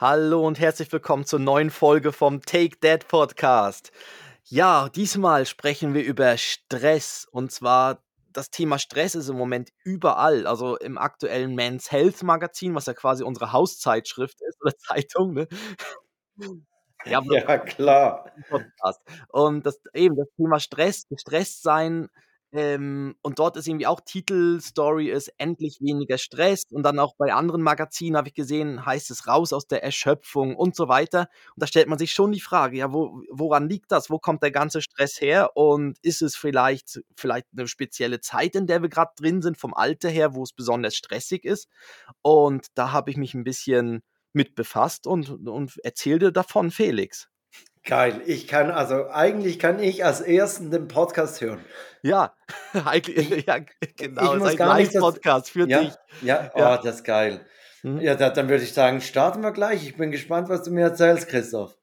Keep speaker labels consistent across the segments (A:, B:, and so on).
A: Hallo und herzlich willkommen zur neuen Folge vom Take That Podcast. Ja, diesmal sprechen wir über Stress und zwar das Thema Stress ist im Moment überall, also im aktuellen Men's Health Magazin, was ja quasi unsere Hauszeitschrift ist oder Zeitung, ne?
B: Ja, ja klar.
A: Und das eben das Thema Stress, gestresst sein, ähm, und dort ist irgendwie auch Titelstory ist endlich weniger Stress. Und dann auch bei anderen Magazinen habe ich gesehen, heißt es raus aus der Erschöpfung und so weiter. Und da stellt man sich schon die Frage, ja, wo, woran liegt das? Wo kommt der ganze Stress her? Und ist es vielleicht, vielleicht eine spezielle Zeit, in der wir gerade drin sind, vom Alter her, wo es besonders stressig ist? Und da habe ich mich ein bisschen mit befasst und, und erzählte davon Felix.
B: Geil. Ich kann, also eigentlich kann ich als ersten den Podcast hören.
A: Ja, eigentlich, ja, genau. Ich muss gar nicht Podcast für
B: ja,
A: dich.
B: Ja, oh, das ist geil. Hm? Ja, da, dann würde ich sagen, starten wir gleich. Ich bin gespannt, was du mir erzählst, Christoph.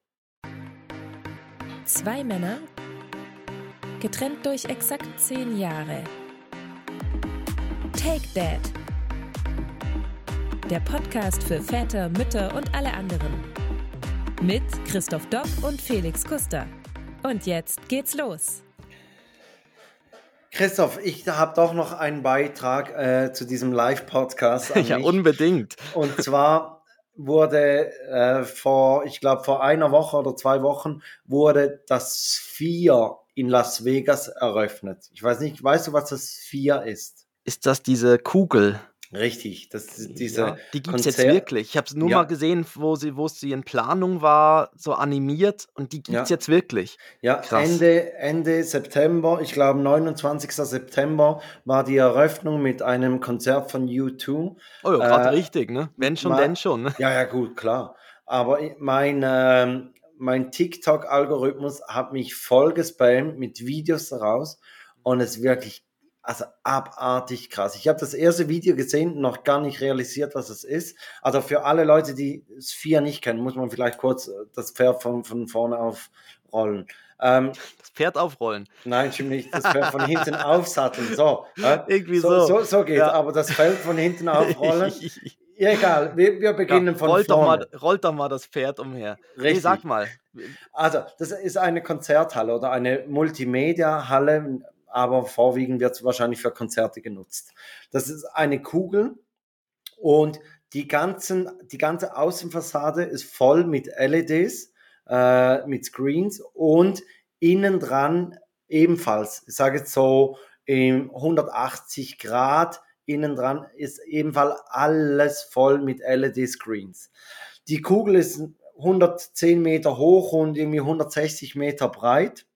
C: Zwei Männer, getrennt durch exakt zehn Jahre. Take Dad. Der Podcast für Väter, Mütter und alle anderen. Mit Christoph Dopp und Felix Kuster. Und jetzt geht's los.
B: Christoph, ich habe doch noch einen Beitrag äh, zu diesem Live-Podcast.
A: ja, unbedingt.
B: Und zwar wurde äh, vor, ich glaube, vor einer Woche oder zwei Wochen wurde das Sphere in Las Vegas eröffnet. Ich weiß nicht, weißt du, was das Sphere ist?
A: Ist das diese Kugel?
B: Richtig, das diese
A: ja, die gibt es jetzt wirklich. Ich habe es nur ja. mal gesehen, wo sie, wo sie in Planung war, so animiert und die gibt es ja. jetzt wirklich.
B: Ja, Ende, Ende September, ich glaube 29. September war die Eröffnung mit einem Konzert von U2.
A: Oh ja, gerade äh, richtig, ne? Wenn schon, denn schon. Ne?
B: Ja, ja, gut, klar. Aber mein, äh, mein TikTok-Algorithmus hat mich voll gespammt mit Videos daraus und es ist wirklich also abartig krass. Ich habe das erste Video gesehen, noch gar nicht realisiert, was es ist. Also für alle Leute, die Sphere nicht kennen, muss man vielleicht kurz äh, das Pferd von, von vorne aufrollen.
A: Ähm, das Pferd aufrollen?
B: Nein, stimmt nicht. Das Pferd von hinten aufsatteln. So.
A: Äh? Irgendwie so.
B: So, so, so geht ja. Aber das Feld von hinten aufrollen. Ja, egal, wir, wir beginnen ja, von rollt
A: vorne. Doch mal, rollt doch mal das Pferd umher. Richtig. Nee, sag mal.
B: Also, das ist eine Konzerthalle oder eine Multimedia-Halle aber vorwiegend wird es wahrscheinlich für Konzerte genutzt. Das ist eine Kugel und die, ganzen, die ganze Außenfassade ist voll mit LEDs, äh, mit Screens und innen dran ebenfalls, ich sage jetzt so 180 Grad, innen dran ist ebenfalls alles voll mit LED-Screens. Die Kugel ist 110 Meter hoch und irgendwie 160 Meter breit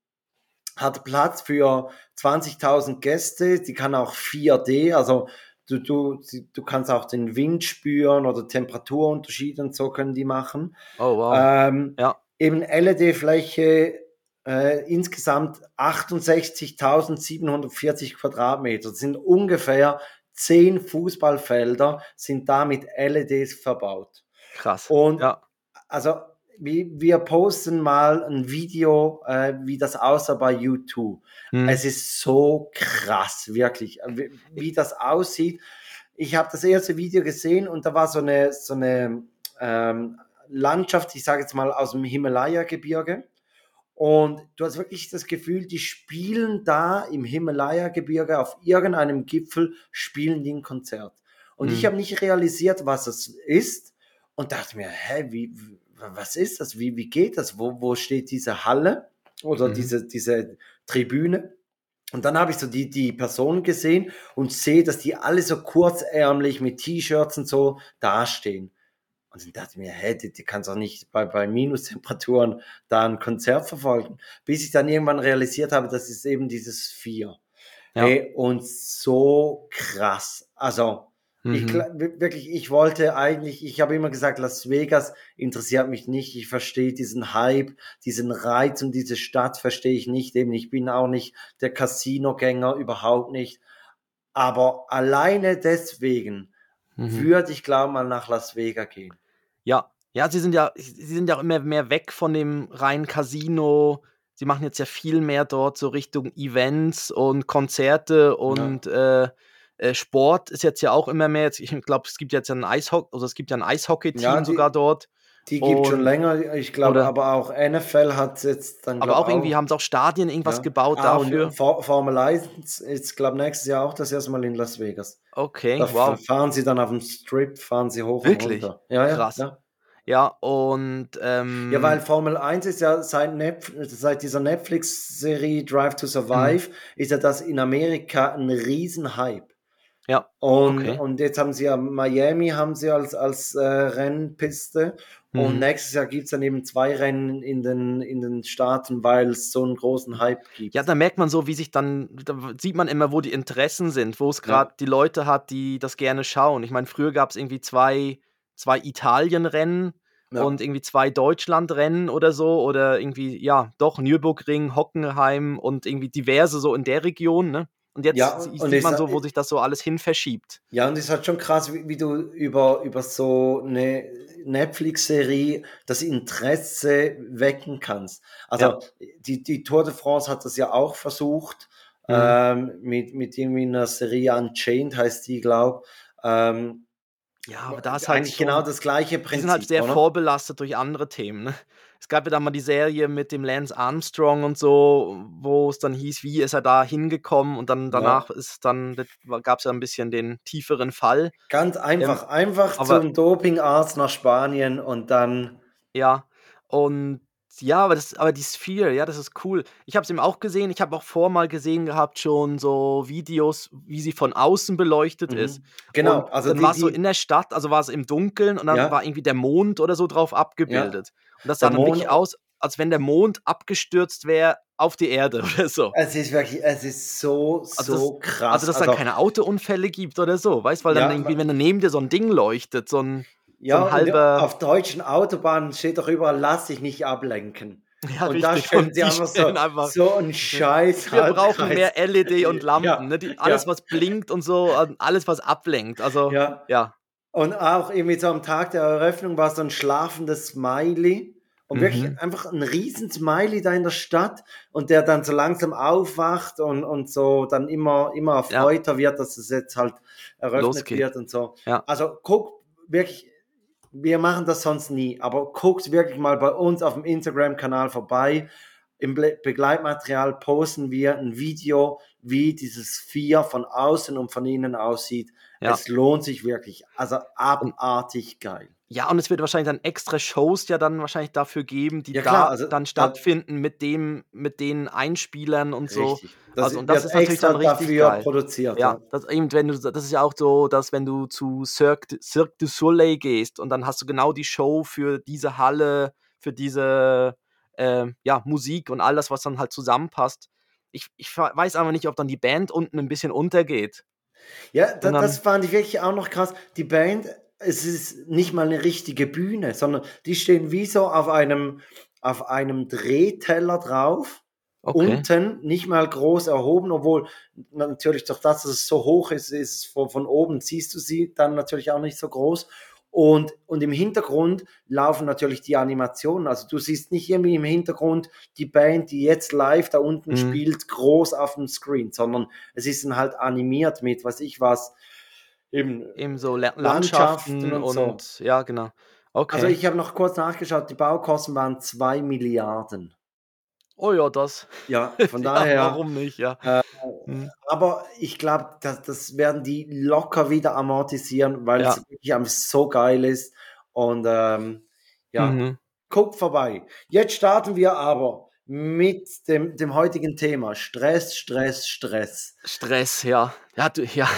B: hat Platz für 20.000 Gäste, die kann auch 4D, also du, du, du kannst auch den Wind spüren oder Temperaturunterschiede und so können die machen.
A: Oh wow.
B: Ähm, ja. Eben LED-Fläche äh, insgesamt 68.740 Quadratmeter. Das sind ungefähr 10 Fußballfelder, sind da mit LEDs verbaut.
A: Krass.
B: Und ja. also wir posten mal ein Video, äh, wie das aussah bei YouTube. Hm. Es ist so krass, wirklich, wie, wie das aussieht. Ich habe das erste Video gesehen und da war so eine, so eine ähm, Landschaft, ich sage jetzt mal aus dem Himalaya-Gebirge. Und du hast wirklich das Gefühl, die spielen da im Himalaya-Gebirge auf irgendeinem Gipfel, spielen die ein Konzert. Und hm. ich habe nicht realisiert, was es ist und dachte mir, hä, wie, was ist das? Wie, wie geht das? Wo, wo steht diese Halle oder mhm. diese, diese Tribüne? Und dann habe ich so die, die Personen gesehen und sehe, dass die alle so kurzärmlich mit T-Shirts und so dastehen. Und dann dachte ich mir, hä, die, die kannst auch nicht bei, bei Minustemperaturen da ein Konzert verfolgen. Bis ich dann irgendwann realisiert habe, das ist eben dieses Vier. Ja. Hey, und so krass. Also, Mhm. Ich, wirklich, ich wollte eigentlich, ich habe immer gesagt, Las Vegas interessiert mich nicht. Ich verstehe diesen Hype, diesen Reiz und diese Stadt verstehe ich nicht. Eben, ich bin auch nicht der Casino-Gänger, überhaupt nicht. Aber alleine deswegen mhm. würde ich, glaube mal nach Las Vegas gehen.
A: Ja, ja, sie sind ja, sie sind ja immer mehr weg von dem reinen Casino. Sie machen jetzt ja viel mehr dort so Richtung Events und Konzerte und ja. äh, äh, Sport ist jetzt ja auch immer mehr, jetzt, ich glaube, es gibt jetzt ein Eishockey, also es gibt ja ein Eishockey-Team ja, sogar dort.
B: Die gibt schon länger, ich glaube, aber auch NFL hat jetzt dann.
A: Aber auch irgendwie haben sie auch Stadien irgendwas ja. gebaut ah, dafür. Und
B: Formel 1 ist, glaube nächstes Jahr auch das erste Mal in Las Vegas.
A: Okay,
B: da wow. fahren sie dann auf dem Strip, fahren sie hoch
A: Wirklich?
B: und runter. Ja,
A: ja, Krass. Ja. Ja, und. Ähm,
B: ja, weil Formel 1 ist ja seit, Netf seit dieser Netflix-Serie Drive to Survive, mhm. ist ja das in Amerika ein Riesenhype.
A: Ja.
B: Und, okay. und jetzt haben sie ja Miami haben sie als, als äh, Rennpiste. Mhm. Und nächstes Jahr gibt es dann eben zwei Rennen in den, in den Staaten, weil es so einen großen Hype gibt.
A: Ja, da merkt man so, wie sich dann, da sieht man immer, wo die Interessen sind, wo es gerade ja. die Leute hat, die das gerne schauen. Ich meine, früher gab es irgendwie zwei zwei Italien-Rennen ja. und irgendwie zwei Deutschland-Rennen oder so oder irgendwie, ja, doch, Nürburgring, Hockenheim und irgendwie diverse so in der Region, ne? Und jetzt ja, sieht und man so, wo sich das so alles hin verschiebt.
B: Ja, und es ist halt schon krass, wie, wie du über, über so eine Netflix-Serie das Interesse wecken kannst. Also ja. die, die Tour de France hat das ja auch versucht, mhm. ähm, mit, mit irgendwie einer Serie Unchained heißt die, glaube ähm,
A: ja, aber da ist halt
B: eigentlich so, genau das gleiche Prinzip.
A: Die sind halt sehr oder? vorbelastet durch andere Themen. Ne? Es gab ja dann mal die Serie mit dem Lance Armstrong und so, wo es dann hieß, wie ist er da hingekommen und dann danach ja. ist dann gab es ja ein bisschen den tieferen Fall.
B: Ganz einfach, ähm, einfach zum Dopingarzt nach Spanien und dann.
A: Ja, und ja, aber, das, aber die Sphere, ja, das ist cool. Ich habe es eben auch gesehen. Ich habe auch vor mal gesehen gehabt, schon so Videos, wie sie von außen beleuchtet mhm. ist.
B: Genau.
A: Und also dann war es so in der Stadt, also war es im Dunkeln und dann ja. war irgendwie der Mond oder so drauf abgebildet. Ja. Und das sah der dann Mond, wirklich aus, als wenn der Mond abgestürzt wäre auf die Erde oder so.
B: Es ist wirklich, es ist so, also so
A: das,
B: krass.
A: Also, dass es also, dann keine Autounfälle gibt oder so, weißt du, weil dann ja, irgendwie, wenn da neben dir so ein Ding leuchtet, so ein
B: ja,
A: so halber...
B: auf deutschen Autobahnen steht doch überall, lass dich nicht ablenken.
A: Ja, und richtig. da stellen
B: sie einfach so, einfach so einen Scheiß.
A: Wir brauchen mehr LED und Lampen, ja, ne? Die, alles, ja. was blinkt und so, alles, was ablenkt. Also, ja. ja.
B: Und auch irgendwie so am Tag der Eröffnung war so ein schlafendes Smiley. Und mhm. wirklich einfach ein riesen Smiley da in der Stadt und der dann so langsam aufwacht und, und so dann immer, immer erfreuter wird, dass es jetzt halt eröffnet Losgeht. wird und so. Also guck wirklich wir machen das sonst nie, aber guckt wirklich mal bei uns auf dem Instagram-Kanal vorbei. Im Begleitmaterial posten wir ein Video, wie dieses Vier von außen und von innen aussieht. Ja. Es lohnt sich wirklich. Also abartig geil.
A: Ja, und es wird wahrscheinlich dann extra Shows ja dann wahrscheinlich dafür geben, die ja, da also, dann stattfinden mit dem, mit den Einspielern und so.
B: Das also, und das ist natürlich dann richtig dafür geil. produziert.
A: Ja, das, eben, wenn du, das ist ja auch so, dass wenn du zu Cirque, Cirque du Soleil gehst und dann hast du genau die Show für diese Halle, für diese äh, ja, Musik und all das, was dann halt zusammenpasst. Ich, ich weiß aber nicht, ob dann die Band unten ein bisschen untergeht.
B: Ja, da, das fand ich wirklich auch noch krass. Die Band es ist nicht mal eine richtige Bühne, sondern die stehen wie so auf einem, auf einem Drehteller drauf. Okay. Unten nicht mal groß erhoben, obwohl natürlich durch das, dass es so hoch ist, ist von, von oben siehst du sie dann natürlich auch nicht so groß. Und, und im Hintergrund laufen natürlich die Animationen. Also du siehst nicht irgendwie im Hintergrund die Band, die jetzt live da unten mhm. spielt, groß auf dem Screen, sondern es ist dann halt animiert mit, was ich was,
A: eben, eben so Landschaften, Landschaften und, und so. ja, genau.
B: Okay. Also ich habe noch kurz nachgeschaut, die Baukosten waren 2 Milliarden.
A: Oh ja, das.
B: Ja, von daher.
A: ja, warum nicht, ja.
B: Äh, hm. Aber ich glaube, das, das werden die locker wieder amortisieren, weil ja. es wirklich so geil ist. Und ähm, ja, mhm. guckt vorbei. Jetzt starten wir aber mit dem, dem heutigen Thema. Stress, Stress, Stress.
A: Stress, ja. Ja, du, ja.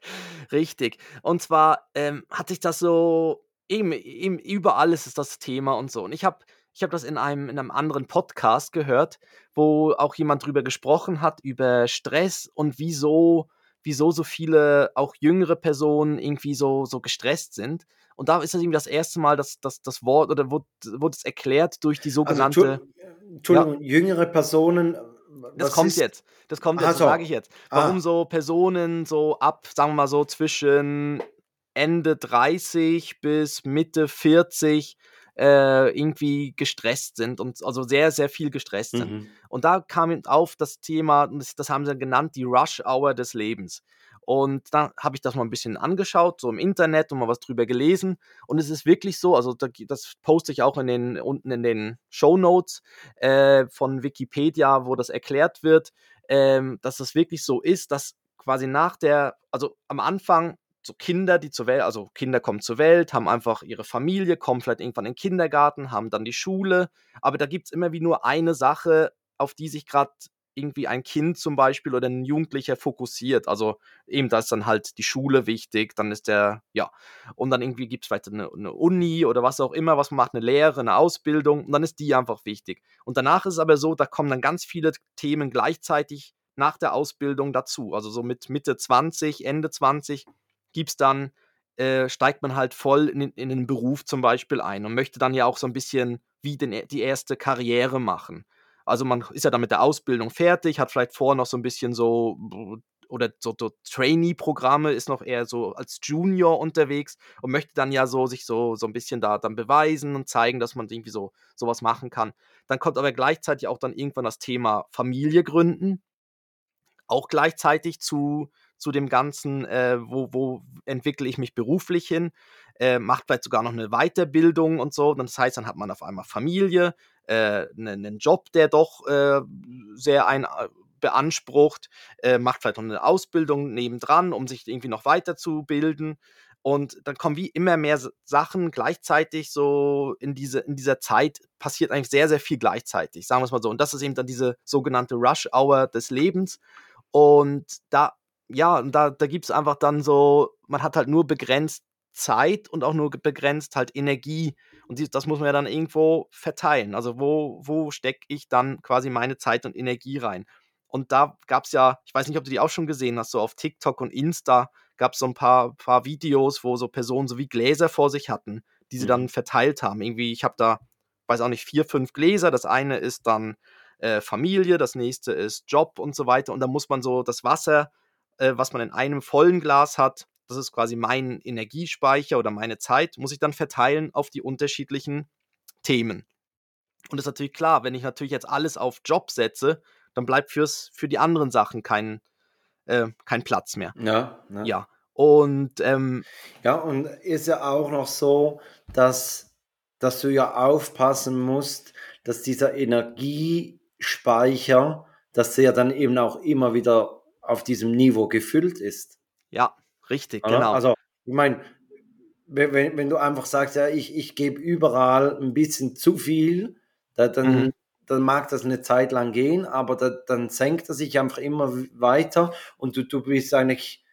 A: richtig. Und zwar ähm, hat sich das so, eben, eben überall ist es das Thema und so. Und ich habe ich hab das in einem, in einem anderen Podcast gehört, wo auch jemand drüber gesprochen hat, über Stress und wieso, wieso so viele, auch jüngere Personen irgendwie so, so gestresst sind. Und da ist das irgendwie das erste Mal, dass, dass das Wort oder wurde, wurde es erklärt durch die also sogenannte. Also,
B: Entschuldigung, ja. jüngere Personen.
A: Das kommt ist? jetzt. Das kommt jetzt, so. das sage ich jetzt. Warum ah. so Personen so ab, sagen wir mal so, zwischen Ende 30 bis Mitte 40 äh, irgendwie gestresst sind und also sehr, sehr viel gestresst sind. Mhm. Und da kam auf das Thema, das, das haben sie genannt, die Rush Hour des Lebens. Und dann habe ich das mal ein bisschen angeschaut, so im Internet und mal was drüber gelesen. Und es ist wirklich so, also das poste ich auch in den, unten in den Show Notes äh, von Wikipedia, wo das erklärt wird, ähm, dass es wirklich so ist, dass quasi nach der, also am Anfang so Kinder, die zur Welt, also Kinder kommen zur Welt, haben einfach ihre Familie, kommen vielleicht irgendwann in den Kindergarten, haben dann die Schule, aber da gibt es immer wie nur eine Sache, auf die sich gerade irgendwie ein Kind zum Beispiel oder ein Jugendlicher fokussiert. Also eben, da ist dann halt die Schule wichtig, dann ist der, ja, und dann irgendwie gibt es vielleicht eine, eine, Uni oder was auch immer, was man macht, eine Lehre, eine Ausbildung und dann ist die einfach wichtig. Und danach ist es aber so, da kommen dann ganz viele Themen gleichzeitig nach der Ausbildung dazu. Also so mit Mitte 20, Ende 20 gibt es dann, äh, steigt man halt voll in, in den Beruf zum Beispiel ein und möchte dann ja auch so ein bisschen wie den, die erste Karriere machen. Also man ist ja dann mit der Ausbildung fertig, hat vielleicht vorher noch so ein bisschen so oder so, so Trainee-Programme, ist noch eher so als Junior unterwegs und möchte dann ja so sich so, so ein bisschen da dann beweisen und zeigen, dass man irgendwie so sowas machen kann. Dann kommt aber gleichzeitig auch dann irgendwann das Thema Familie gründen. Auch gleichzeitig zu, zu dem Ganzen, äh, wo, wo entwickle ich mich beruflich hin, äh, macht vielleicht sogar noch eine Weiterbildung und so. Das heißt, dann hat man auf einmal Familie, äh, einen, einen Job, der doch äh, sehr ein äh, beansprucht, äh, macht vielleicht noch eine Ausbildung nebendran, um sich irgendwie noch weiterzubilden. Und dann kommen wie immer mehr Sachen gleichzeitig so in, diese, in dieser Zeit passiert eigentlich sehr, sehr viel gleichzeitig, sagen wir es mal so. Und das ist eben dann diese sogenannte Rush-Hour des Lebens. Und da, ja, da, da gibt es einfach dann so, man hat halt nur begrenzt Zeit und auch nur begrenzt halt Energie. Und die, das muss man ja dann irgendwo verteilen. Also wo, wo stecke ich dann quasi meine Zeit und Energie rein? Und da gab es ja, ich weiß nicht, ob du die auch schon gesehen hast, so auf TikTok und Insta gab es so ein paar, paar Videos, wo so Personen so wie Gläser vor sich hatten, die sie mhm. dann verteilt haben. Irgendwie, ich habe da, weiß auch nicht, vier, fünf Gläser. Das eine ist dann äh, Familie, das nächste ist Job und so weiter. Und da muss man so das Wasser, äh, was man in einem vollen Glas hat, das ist quasi mein Energiespeicher oder meine Zeit, muss ich dann verteilen auf die unterschiedlichen Themen. Und das ist natürlich klar, wenn ich natürlich jetzt alles auf Job setze, dann bleibt fürs, für die anderen Sachen kein, äh, kein Platz mehr.
B: Ja. Ja.
A: ja. Und ähm,
B: ja, und ist ja auch noch so, dass, dass du ja aufpassen musst, dass dieser Energiespeicher, dass der dann eben auch immer wieder auf diesem Niveau gefüllt ist.
A: Ja. Richtig, Oder? genau.
B: Also, ich meine, wenn, wenn du einfach sagst, ja, ich, ich gebe überall ein bisschen zu viel, da, dann, mhm. dann mag das eine Zeit lang gehen, aber da, dann senkt er sich einfach immer weiter und du, du bist eigentlich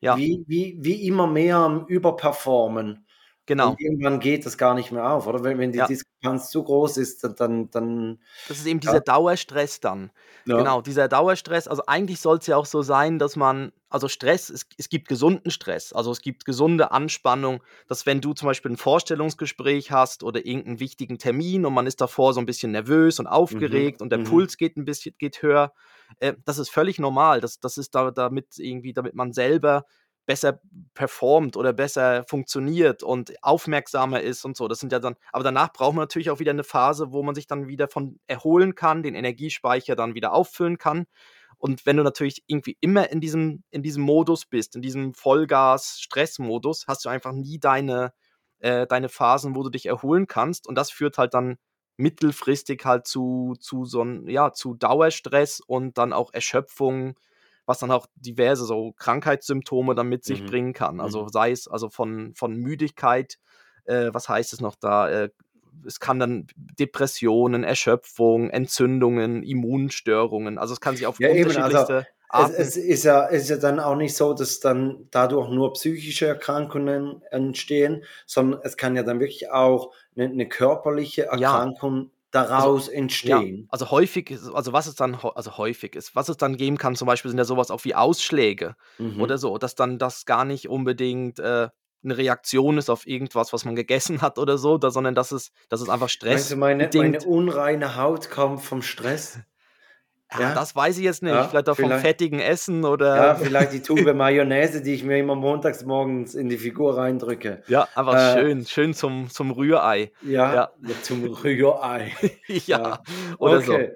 B: ja. wie, wie, wie immer mehr am Überperformen.
A: Genau.
B: Und irgendwann geht das gar nicht mehr auf, oder? Wenn, wenn die ja. Diskrepanz zu groß ist, dann, dann.
A: Das ist eben ja. dieser Dauerstress dann. Ja. Genau, dieser Dauerstress. Also eigentlich soll es ja auch so sein, dass man, also Stress, es, es gibt gesunden Stress, also es gibt gesunde Anspannung, dass wenn du zum Beispiel ein Vorstellungsgespräch hast oder irgendeinen wichtigen Termin und man ist davor so ein bisschen nervös und aufgeregt mhm. und der mhm. Puls geht ein bisschen, geht höher, äh, das ist völlig normal. Das, das ist da, damit irgendwie, damit man selber besser performt oder besser funktioniert und aufmerksamer ist und so. Das sind ja dann, aber danach braucht man natürlich auch wieder eine Phase, wo man sich dann wieder von erholen kann, den Energiespeicher dann wieder auffüllen kann. Und wenn du natürlich irgendwie immer in diesem, in diesem Modus bist, in diesem Vollgas-Stress-Modus, hast du einfach nie deine, äh, deine Phasen, wo du dich erholen kannst. Und das führt halt dann mittelfristig halt zu, zu so ja, zu Dauerstress und dann auch Erschöpfung, was dann auch diverse so Krankheitssymptome dann mit sich mhm. bringen kann. Also mhm. sei es also von, von Müdigkeit, äh, was heißt es noch da? Äh, es kann dann Depressionen, Erschöpfung, Entzündungen, Immunstörungen, also es kann sich auf ja, unterschiedlichste
B: also, es, es, ist ja, es ist ja dann auch nicht so, dass dann dadurch nur psychische Erkrankungen entstehen, sondern es kann ja dann wirklich auch eine, eine körperliche Erkrankung daraus
A: also,
B: entstehen.
A: Ja, also häufig ist, also was es dann, also häufig ist, was es dann geben kann, zum Beispiel sind ja sowas auch wie Ausschläge mhm. oder so, dass dann das gar nicht unbedingt äh, eine Reaktion ist auf irgendwas, was man gegessen hat oder so, da, sondern dass es, dass es einfach Stress
B: Meinst du, meine, meine unreine Haut kommt vom Stress?
A: Ja, das weiß ich jetzt nicht. Ja, vielleicht auch vom fettigen Essen oder.
B: Ja, vielleicht die Tube Mayonnaise, die ich mir immer montags morgens in die Figur reindrücke.
A: Ja, einfach äh, schön, schön zum, zum Rührei.
B: Ja, ja. zum Rührei.
A: ja, oder okay.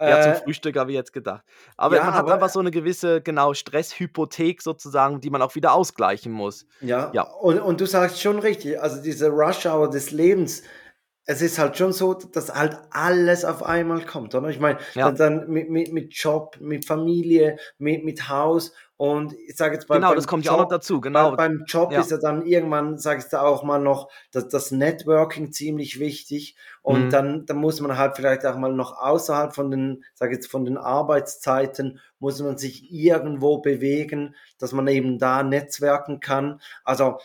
A: Ja, zum
B: Äh,
A: Frühstück habe ich jetzt gedacht. Aber
B: ja,
A: man hat
B: aber
A: einfach so 'ne gewisse, genau, Stresshypothek sozusagen, die man auch wieder ausgleichen muss.
B: Ja,
A: Ja.
B: und und du sagst schon richtig, also diese Rush Hour des Lebens, es ist halt schon so, dass halt alles auf einmal kommt, oder? Ich meine,
A: Ja.
B: dann dann mit mit mit Job, mit Familie, mit mit Haus und ich sage jetzt bei
A: Genau,
B: beim
A: das kommt ja auch noch
B: Job
A: dazu,
B: bei
A: genau.
B: beim Job
A: Ja.
B: ist ja dann irgendwann, sagst du auch mal noch, das das Networking ziemlich wichtig und
A: Mhm.
B: dann dann muss man halt vielleicht auch mal noch außerhalb von den, sage jetzt, von den Arbeitszeiten muss man sich irgendwo bewegen, dass man eben da netzwerken kann. Also,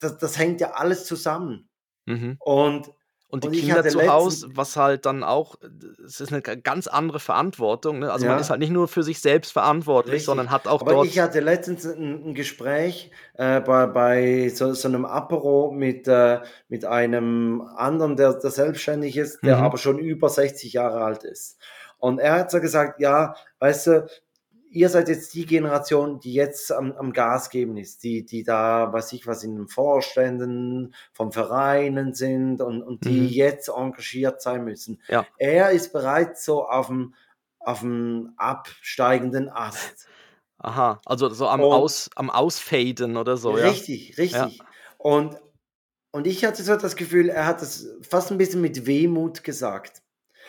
B: das das hängt ja alles zusammen.
A: Mhm.
B: Und
A: Und die
B: und ich
A: Kinder zu Haus,
B: letztens
A: was halt dann auch es ist 'ne g ganz andere Verantwortung, ne? Also, man ist
B: Ja.
A: halt nicht nur für sich selbst verantwortlich, sondern
B: Richtig.
A: hat auch
B: Aber ich
A: dort
B: hatte letztens 'n 'n Gespräch, äh, bei bei so so 'nem Apero mit äh, mit einem anderen, der der selbstständig ist, der
A: Mhm.
B: aber schon über 60 Jahre alt ist. Und er hat so gesagt: „Ja, weißt du, ihr seid jetzt die Generation, die jetzt am am Gas geben ist, die die da, weiß ich was, in den Vorständen von Vereinen sind und und die
A: Mhm.
B: jetzt engagiert sein müssen.“
A: Ja.
B: Er ist bereits so auf'm auf'm absteigenden Ast.
A: Aha, also so am
B: Und
A: Aus am Ausfaden oder so, ja?
B: Richtig,
A: Ja.
B: richtig. Und und ich hatte so das Gefühl, er hat das fast 'n bisschen mit Wehmut gesagt.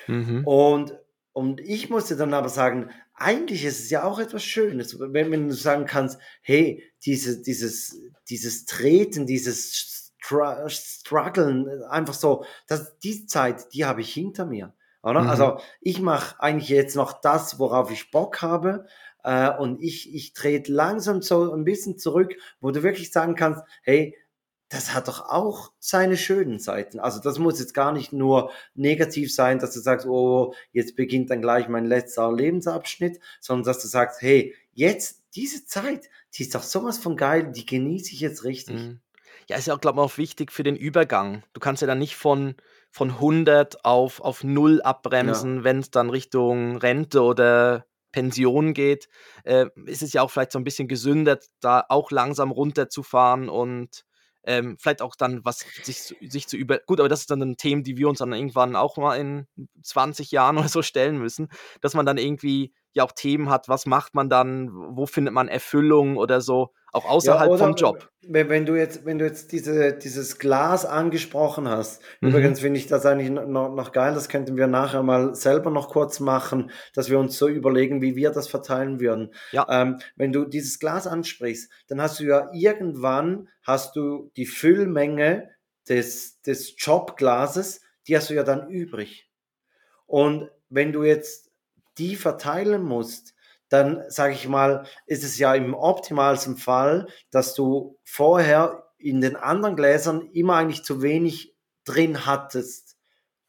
A: Mhm.
B: Und und ich musste dann aber sagen, eigentlich ist es ja auch etwas Schönes, wenn wenn du sagen kannst: „Hey, diese dieses dieses Treten, dieses Stra Struggeln, einfach so, das die Zeit, die habe ich hinter mir“, oder?
A: Mhm.
B: Also, ich mache eigentlich jetzt noch das, worauf ich Bock habe, äh, und ich ich trete langsam so 'n bisschen zurück, wo du wirklich sagen kannst: „Hey, das hat doch auch seine schönen Seiten.“ Also, das muss jetzt gar nicht nur negativ sein, dass du sagst: „Oh, jetzt beginnt dann gleich mein letzter Lebensabschnitt“, sondern dass du sagst: „Hey, jetzt diese Zeit, die ist doch so was von geil, die genieße ich jetzt richtig.“
A: Mhm. Ja, ist ja auch, glaube ich, auch wichtig für den Übergang. Du kannst ja dann nicht von von 100 auf auf 0
B: Ja.
A: abbremsen, wenn's dann Richtung Rente oder Pension geht. Äh, ist es ja auch vielleicht so 'n bisschen gesünder, da auch langsam runterzufahren und, ähm, vielleicht auch dann was sich zu sich zu über gut, aber das ist dann 'n Themen, die wir uns dann irgendwann auch mal in 20 Jahren oder so stellen müssen, dass man dann irgendwie ja auch Themen hat, was macht man dann, wo findet man Erfüllung oder so, auch
B: Ja,
A: außerhalb vom
B: oder
A: Job.
B: we wenn du jetzt wenn du jetzt diese dieses Glas angesprochen hast
A: Mhm.
B: übrigens finde ich das eigentlich no no noch geil, das könnten wir nachher mal selber noch kurz machen, dass wir uns so überlegen, wie wir das verteilen würden.
A: Ja.
B: Ähm, wenn du dieses Glas ansprichst, dann hast du ja irgendwann hast du die Füllmenge des des Jobglases, die hast du ja dann übrig. Und wenn du jetzt die verteilen musst, dann, sage ich mal, ist es ja im optimalsten Fall, dass du vorher in den anderen Gläsern immer eigentlich zu wenig drin hattest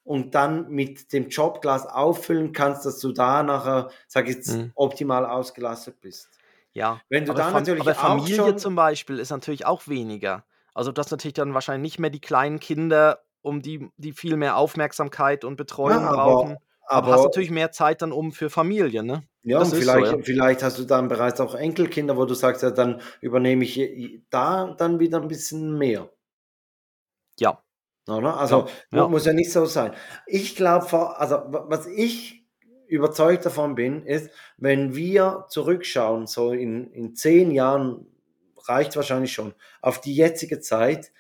B: und dann mit dem Jobglas auffüllen kannst, dass du da nachher, sage ich jetzt,
A: Mhm.
B: optimal ausgelastet bist.
A: Ja,
B: Wenn du
A: aber
B: da natürlich
A: aber Familie
B: schon
A: zum Beispiel ist natürlich auch weniger. Also, du hast natürlich dann wahrscheinlich nicht mehr die kleinen Kinder, um die die viel mehr Aufmerksamkeit und
B: Ja,
A: Betreuung
B: aber
A: brauchen, aber hast natürlich mehr Zeit dann um für Familie, ne?
B: Ja,
A: Das
B: und
A: ist so, ja.
B: vielleicht vielleicht hast du dann bereits auch Enkelkinder, wo du sagst: „Ja, dann übernehme ich j da dann wieder 'n bisschen mehr.“
A: Ja.
B: Oder? Also,
A: Ja,
B: mu
A: ja.
B: muss ja nicht so sein. Ich glaube also, wa was ich überzeugt davon bin, ist, wenn wir zurückschauen, so in in 10 Jahren reicht's wahrscheinlich schon, auf die jetzige Zeit,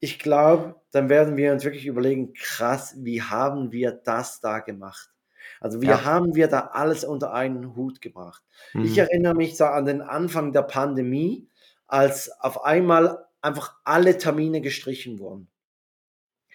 B: ich glaube, dann werden wir uns wirklich überlegen: „Krass, wie haben wir das da gemacht?“ Also, wie
A: Ja.
B: haben wir da alles unter einen Hut gebracht? Ich
A: Mhm.
B: erinnere mich so an den Anfang der Pandemie, als auf einmal einfach alle Termine gestrichen wurden.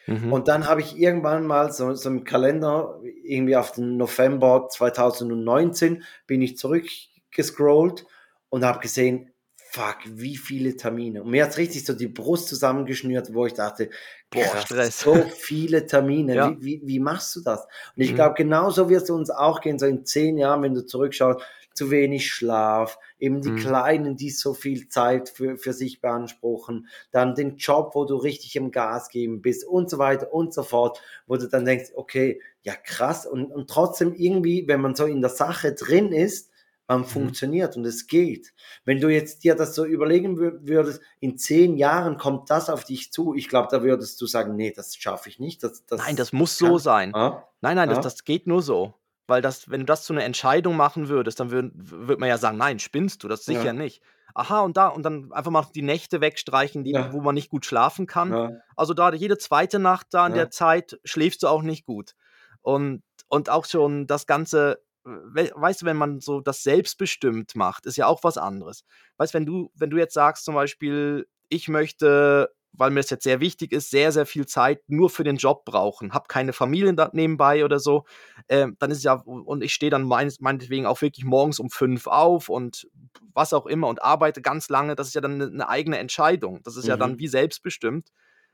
A: Mhm.
B: Und dann habe ich irgendwann mal so so im Kalender irgendwie auf den November 2019 bin ich zurückgescrollt und habe gesehen: „Fuck, wie viele Termine.“ Und mir hat's richtig so die Brust zusammengeschnürt, wo ich dachte:
A: Boah,
B: „Krass,
A: Stress.
B: so viele Termine.
A: Ja.
B: Wie wie wie machst du das?“ Und ich
A: Mhm.
B: glaube, genauso wird's uns auch gehen, so in 10 Jahren, wenn du zurückschaust, zu wenig Schlaf, eben die
A: Mhm.
B: Kleinen, die so viel Zeit für für sich beanspruchen, dann den Job, wo du richtig im Gas geben bist und so weiter und so fort, wo du dann denkst: „Okay, ja krass.“ Und und trotzdem irgendwie, wenn man so in der Sache drin ist, man
A: Mhm.
B: funktioniert und es geht. Wenn du jetzt dir das so überlegen wür würdest, in 10 Jahren kommt das auf dich zu, ich glaube, da würdest du sagen: „Ne, das schaffe ich nicht. Das
A: Nein,
B: das
A: das muss so
B: kann“
A: sein.
B: ja,
A: Nein, nein, das
B: ja.
A: das geht nur so. Weil das wenn du das zu 'ner Entscheidung machen würdest, dann würd würde man ja sagen: „Nein, spinnst du? Das sicher
B: Ja.
A: nicht.“ Aha, und da und dann einfach mal die Nächte wegstreichen, die
B: Ja.
A: wo man nicht gut schlafen kann.
B: Ja.
A: Also, da jede zweite Nacht da in der Zeit schläfst du auch nicht gut. Und und auch schon das Ganze weißt du, wenn man so das selbstbestimmt macht, ist ja auch was anderes. Weißt, wenn du wenn du jetzt sagst zum Beispiel: „Ich möchte, weil mir das jetzt sehr wichtig ist, sehr, sehr viel Zeit nur für den Job brauchen, habe keine Familie da nebenbei oder so“, ähm, dann ist ja und ich stehe dann meines meinetwegen auch wirklich morgens um 5 auf und was auch immer und arbeite ganz lange, das ist ja dann 'ne 'ne eigene Entscheidung. Das ist ja dann
B: Mhm.
A: wie selbstbestimmt.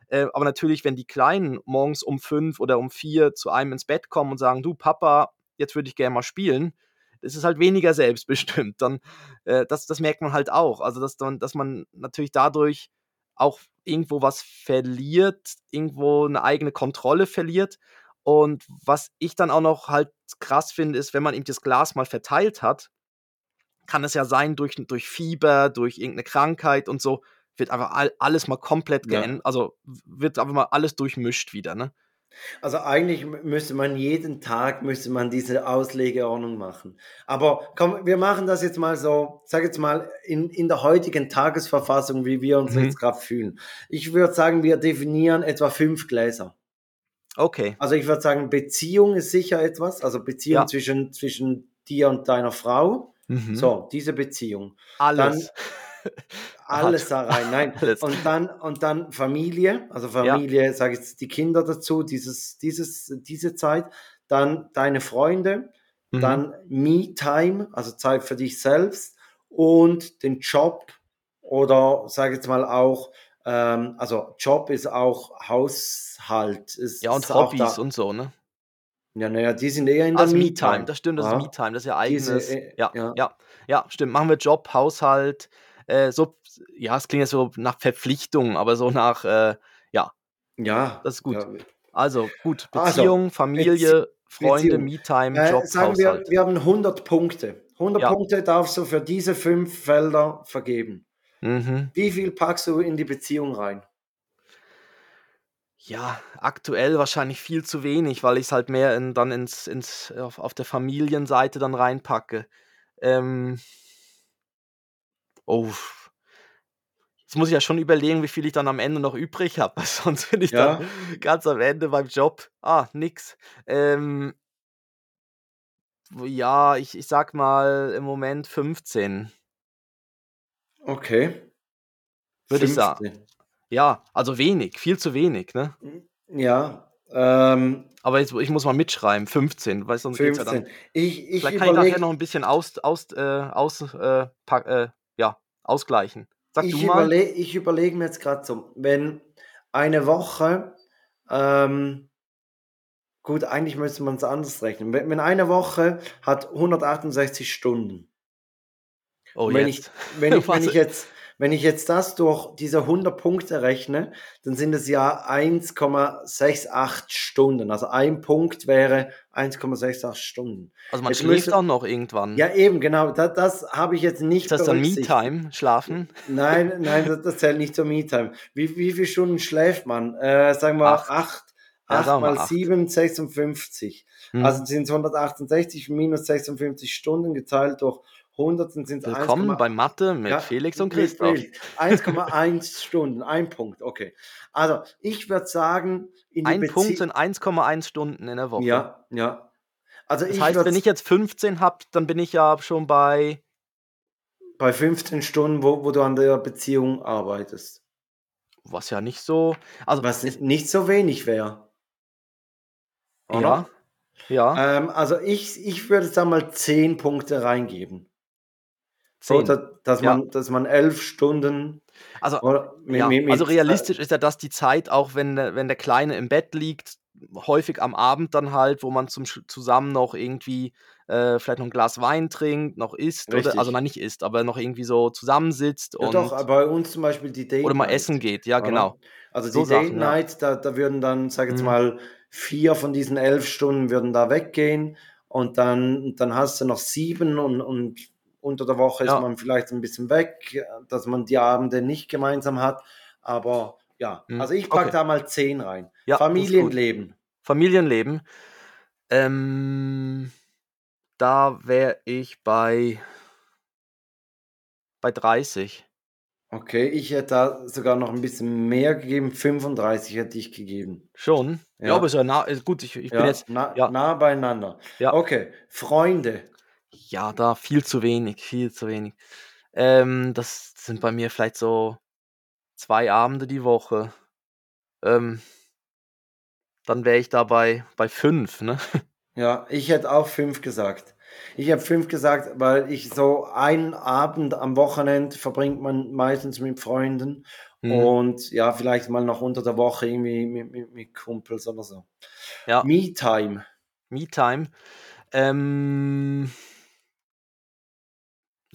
A: Äh, aber natürlich, wenn die Kleinen morgens um 5 oder um 4 zu einem ins Bett kommen und sagen: „Du Papa, jetzt würde ich gern mal spielen“, ist es halt weniger selbstbestimmt. Dann äh, das das merkt man halt auch. Also, dass dann dass man natürlich dadurch auch irgendwo was verliert, irgendwo 'ne eigene Kontrolle verliert. Und was ich dann auch noch halt krass finde, ist, wenn man eben das Glas mal verteilt hat, kann es ja sein, durch durch Fieber, durch irgend 'ne Krankheit und so, wird einfach all alles mal komplett
B: Ja.
A: also, wird einfach mal alles durchmischt wieder, ne?
B: Also, eigentlich mü müsste man jeden Tag müsste man diese Auslegeordnung machen. Aber komm, wir machen das jetzt mal so, sage jetzt mal, in in der heutigen Tagesverfassung, wie wir uns
A: Mhm.
B: jetzt grad fühlen. Ich würde sagen, wir definieren etwa 5 Gläser.
A: Okay.
B: Also, ich würde sagen, Beziehung ist sicher etwas, also Beziehung
A: Ja.
B: zwischen zwischen dir und deiner Frau.
A: Mhm.
B: So, diese Beziehung.
A: Alles.
B: Alles da rein, nein.
A: Alles.
B: Und dann und dann Familie, also Familie, sage ich jetzt die Kinder dazu, dieses dieses diese Zeit, dann deine Freunde,
A: Mhm.
B: dann Me-Time, also Zeit für dich selbst und den Job oder sage jetzt mal auch, ähm, also Job ist auch Haushalt, ist
A: Ja, und
B: ist
A: Hobbys
B: da.
A: und so, ne?
B: Ja, na ja, die sind eher in der
A: ist
B: Me-Time.
A: Das stimmt, das ist
B: Ja.
A: Me-Time, das ist ja
B: Diese,
A: eigenes
B: äh,
A: ja,
B: ja.
A: ja, ja, stimmt. Machen wir Job, Haushalt, äh, so ja, es klingt jetzt so nach Verpflichtung, aber so nach, äh ja,
B: Ja,
A: das ist gut.
B: ja.
A: Also, gut,
B: Also,
A: Beziehung,
B: Bezie
A: Familie, Freunde,
B: Beziehung.
A: Me-Time,
B: Äh,
A: Job,
B: sagen wir,
A: Haushalt.
B: wir haben 100 Punkte. 100
A: Ja.
B: Punkte darfst du für diese 5 Felder vergeben.
A: Mhm.
B: Wie viel packst du in die Beziehung rein?
A: Ja, aktuell wahrscheinlich viel zu wenig, weil ich's halt mehr in dann ins ins auf auf der Familienseite dann reinpacke. Ähm Oh. Jetzt muss ich ja schon überlegen, wie viel ich dann am Ende noch übrig habe, sonst bin ich
B: Ja.
A: dann ganz am Ende beim Job. Ah, nix. Ähm ja, ich ich sage mal im Moment 15.
B: Okay.
A: Würde ich sa
B: 15.
A: ja, also wenig, viel zu wenig, ne?
B: Hm, ja, ähm
A: Aber jetzt ich muss mal mitschreiben, 15, weil sonst geht's ja dann
B: 15. Ich ich
A: vielleicht kann ich nachher noch 'n bisschen aus aus äh, aus äh, pack äh, ja, ausgleichen. Sag du
B: ich
A: mal.
B: überle ich überlege mir jetzt grad so, wenn eine Woche, ähm gut, eigentlich müsste man's anders rechnen. Wenn wenn eine Woche hat 168 Stunden.
A: Oh,
B: wenn ich
A: jetzt.
B: wenn ich wenn ich jetzt wenn ich jetzt das durch diese 100 Punkte rechne, dann sind es ja 1,68 Stunden. Also, ein Punkt wäre 1,68 Stunden.
A: Also, man
B: Jetzt
A: schläft
B: müsste
A: auch noch irgendwann.
B: ja eben, genau, da das habe ich jetzt nicht
A: Ist das dann. Me-Time, schlafen?
B: Nein, nein, das das zählt nicht zur Me-Time. Wie wie viel Stunden schläft man? Äh, sagen wir
A: 8.
B: 8.
A: Ja,
B: 8
A: sagen wir
B: mal
A: 8.
B: 7, 56. Also,
A: Mhm.
B: sind's 168 minus 56 Stunden geteilt durch 100, dann sind's
A: Willkommen
B: 1,8
A: bei Mathe mit
B: ja,
A: Felix und Christoph.
B: Felix. 1,1 Stunden, 1 Punkt, okay. Also, ich würde sagen, in die
A: 1 Punkt
B: Bezie
A: sind 1,1 Stunden in der Woche.
B: Ja, ja. Also,
A: Das
B: ich
A: heißt, wenn ich jetzt 15 habe, dann bin ich ja schon bei
B: bei 15 Stunden, wo wo du an der Beziehung arbeitest.
A: Was ja nicht so also,
B: Was
A: es
B: nicht so wenig wäre. Oder?
A: Ja, ja.
B: Ähm, also, ich ich würde da mal 10 Punkte reingeben. So,
A: 10.
B: da dass
A: Ja.
B: man dass man 11 Stunden
A: Also,
B: oder mi
A: ja,
B: mi
A: also
B: mit, äh
A: realistisch ist ja, dass die Zeit, auch wenn der wenn der Kleine im Bett liegt, häufig am Abend dann halt, wo man zum zusammen noch irgendwie, äh, vielleicht noch 'n Glas Wein trinkt, noch isst oder also,
B: Richtig.
A: nein, nicht isst, aber noch irgendwie so zusammensitzt
B: Ja doch,
A: und
B: bei uns zum Beispiel die Date
A: oder mal
B: Night,
A: essen geht, ja, genau.
B: Also,
A: So
B: die Date
A: Sachen, ja.
B: Night, da da würden dann, sage jetzt
A: Mhm.
B: mal, 4 von diesen 11 Stunden würden da weggehen und dann dann hast du noch 7 und und unter der Woche ist
A: Ja.
B: man vielleicht 'n bisschen weg, äh, dass man die Abende nicht gemeinsam hat. Aber ja,
A: Mhm,
B: also, ich packe
A: okay.
B: da mal 10 rein.
A: Ja.
B: Familienleben.
A: Familienleben. Ähm da wäre ich bei, bei 30.
B: Okay, ich hätte da sogar noch ein bisschen mehr gegeben. 35 hätte ich gegeben.
A: Schon? Ja,
B: Ja.
A: aber ja nah, gut, ich, ich bin
B: Ja,
A: jetzt,
B: nah,
A: ja.
B: nah beieinander.
A: Ja.
B: Okay, Freunde.
A: Ja, da viel zu wenig, viel zu wenig. Ähm, das sind bei mir vielleicht so zwei Abende die Woche. Ähm, dann wäre ich da bei, bei fünf, ne?
B: Ja, ich hätte auch fünf gesagt. Ich habe fünf gesagt, weil ich so einen Abend am Wochenende verbringt man meistens mit Freunden
A: Mhm.
B: und ja, vielleicht mal noch unter der Woche irgendwie mit, mit, mit Kumpels oder so.
A: Ja.
B: Me-Time.
A: Me-Time. Ähm,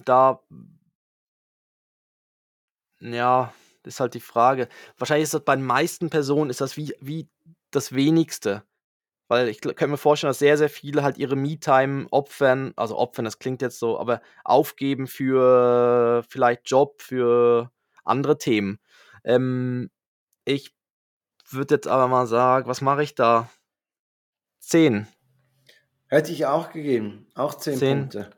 A: da, ja, ist halt die Frage. Wahrscheinlich ist das bei den meisten Personen ist das wie, wie das wenigste. Weil ich könnte mir vorstellen, dass sehr, sehr viele halt ihre Me-Time opfern, also opfern, das klingt jetzt so, aber aufgeben für vielleicht Job, für andere Themen. Ähm, ich würde jetzt aber mal sagen, was mache ich da? Zehn.
B: Hätte ich auch gegeben. Auch zehn,
A: Zehn.
B: Punkte.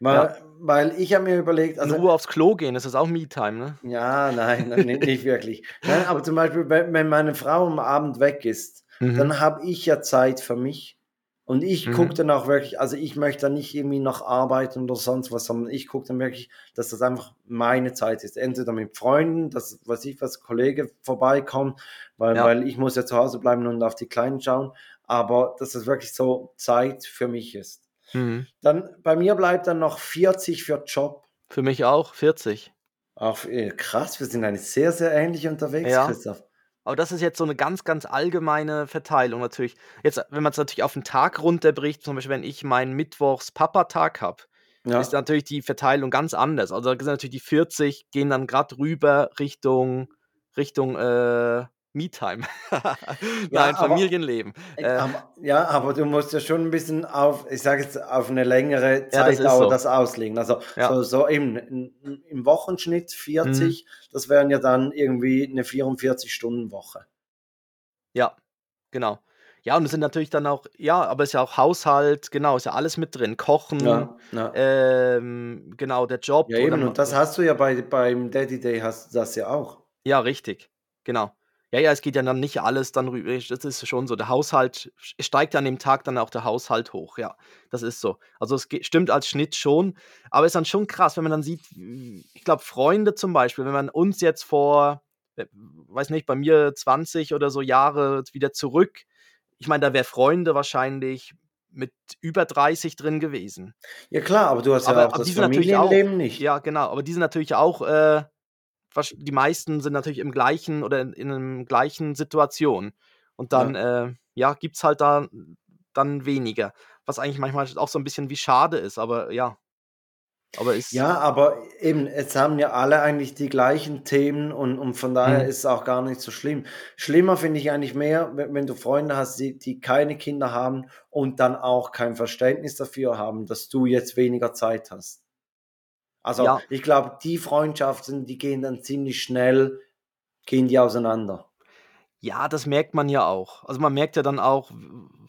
B: Weil, weil ich habe mir überlegt,
A: In
B: also
A: Ruhe aufs Klo gehen, ist das auch Me-Time, ne?
B: Ja, nein, nicht, wirklich. Nein, aber zum Beispiel, wenn wenn meine Frau am Abend weg ist,
A: Mhm.
B: dann habe ich ja Zeit für mich. Und ich
A: Mhm.
B: gucke dann auch wirklich, also ich möchte dann nicht irgendwie noch arbeiten oder sonst was, sondern ich gucke dann wirklich, dass das einfach meine Zeit ist. Entweder mit Freunden, dass, was ich, was Kollege vorbeikommt, weil,
A: Ja.
B: weil ich muss ja zu Hause bleiben und auf die Kleinen schauen, aber dass das wirklich so Zeit für mich ist.
A: Mhm.
B: Dann, bei mir bleibt dann noch 40 für Job.
A: Für mich auch 40.
B: Auch äh, krass, wir sind eigentlich sehr, sehr ähnlich unterwegs,
A: Ja.
B: Christoph.
A: Aber das ist jetzt so eine ganz, ganz allgemeine Verteilung natürlich. Jetzt, wenn man es natürlich auf den Tag runterbricht, zum Beispiel, wenn ich meinen Mittwochs-Papa-Tag habe,
B: Ja.
A: ist natürlich die Verteilung ganz anders. Also da sind natürlich die 40 gehen dann gerade rüber Richtung, Richtung äh, Me-Time. Nein,
B: aber-
A: Familienleben. Äh,
B: aber, ja, aber du musst ja schon ein bisschen auf, ich sage jetzt, auf eine längere
A: Ja, das
B: Zeitdauer
A: so.
B: das auslegen. Also
A: Ja.
B: so, so im, im, Wochenschnitt 40,
A: Mhm.
B: das wären ja dann irgendwie eine 44-Stunden-Woche.
A: Ja, genau. Ja, und es sind natürlich dann auch, ja, aber es ist ja auch Haushalt, genau, ist ja alles mit drin. Kochen,
B: Ja, ja.
A: ähm, genau, der Job.
B: ja eben, und das hast du ja bei, beim Daddy Day, hast du das ja auch.
A: Ja, richtig. Genau. Ja, ja, es geht ja dann nicht alles dann rüber. Das ist schon so. Der Haushalt steigt ja an dem Tag dann auch der Haushalt hoch. Ja, das ist so. Also es stimmt als Schnitt schon, aber es ist dann schon krass, wenn man dann sieht, ich glaube, Freunde zum Beispiel, wenn man uns jetzt vor, äh, weiß nicht, bei mir 20 oder so Jahre wieder zurück, ich meine, da wäre Freunde wahrscheinlich mit über 30 drin gewesen.
B: Ja klar, aber du hast
A: Aber,
B: ja auch
A: aber
B: das
A: natürlich auch,
B: Familienleben nicht.
A: ja, genau, aber die sind natürlich auch, äh, die meisten sind natürlich im gleichen oder in, in einem gleichen Situation. Und dann, äh, ja, gibt es halt da dann weniger. Was eigentlich manchmal auch so ein bisschen wie schade ist, aber ja. Aber ist.
B: Ja, aber eben, jetzt haben ja alle eigentlich die gleichen Themen und, und von daher
A: Mhm.
B: ist es auch gar nicht so schlimm. Schlimmer finde ich eigentlich mehr, wenn, wenn du Freunde hast, die, die keine Kinder haben und dann auch kein Verständnis dafür haben, dass du jetzt weniger Zeit hast. Also
A: Ja.
B: ich glaube, die Freundschaften, die gehen dann ziemlich schnell, gehen die auseinander.
A: Ja, das merkt man ja auch. Also man merkt ja dann auch,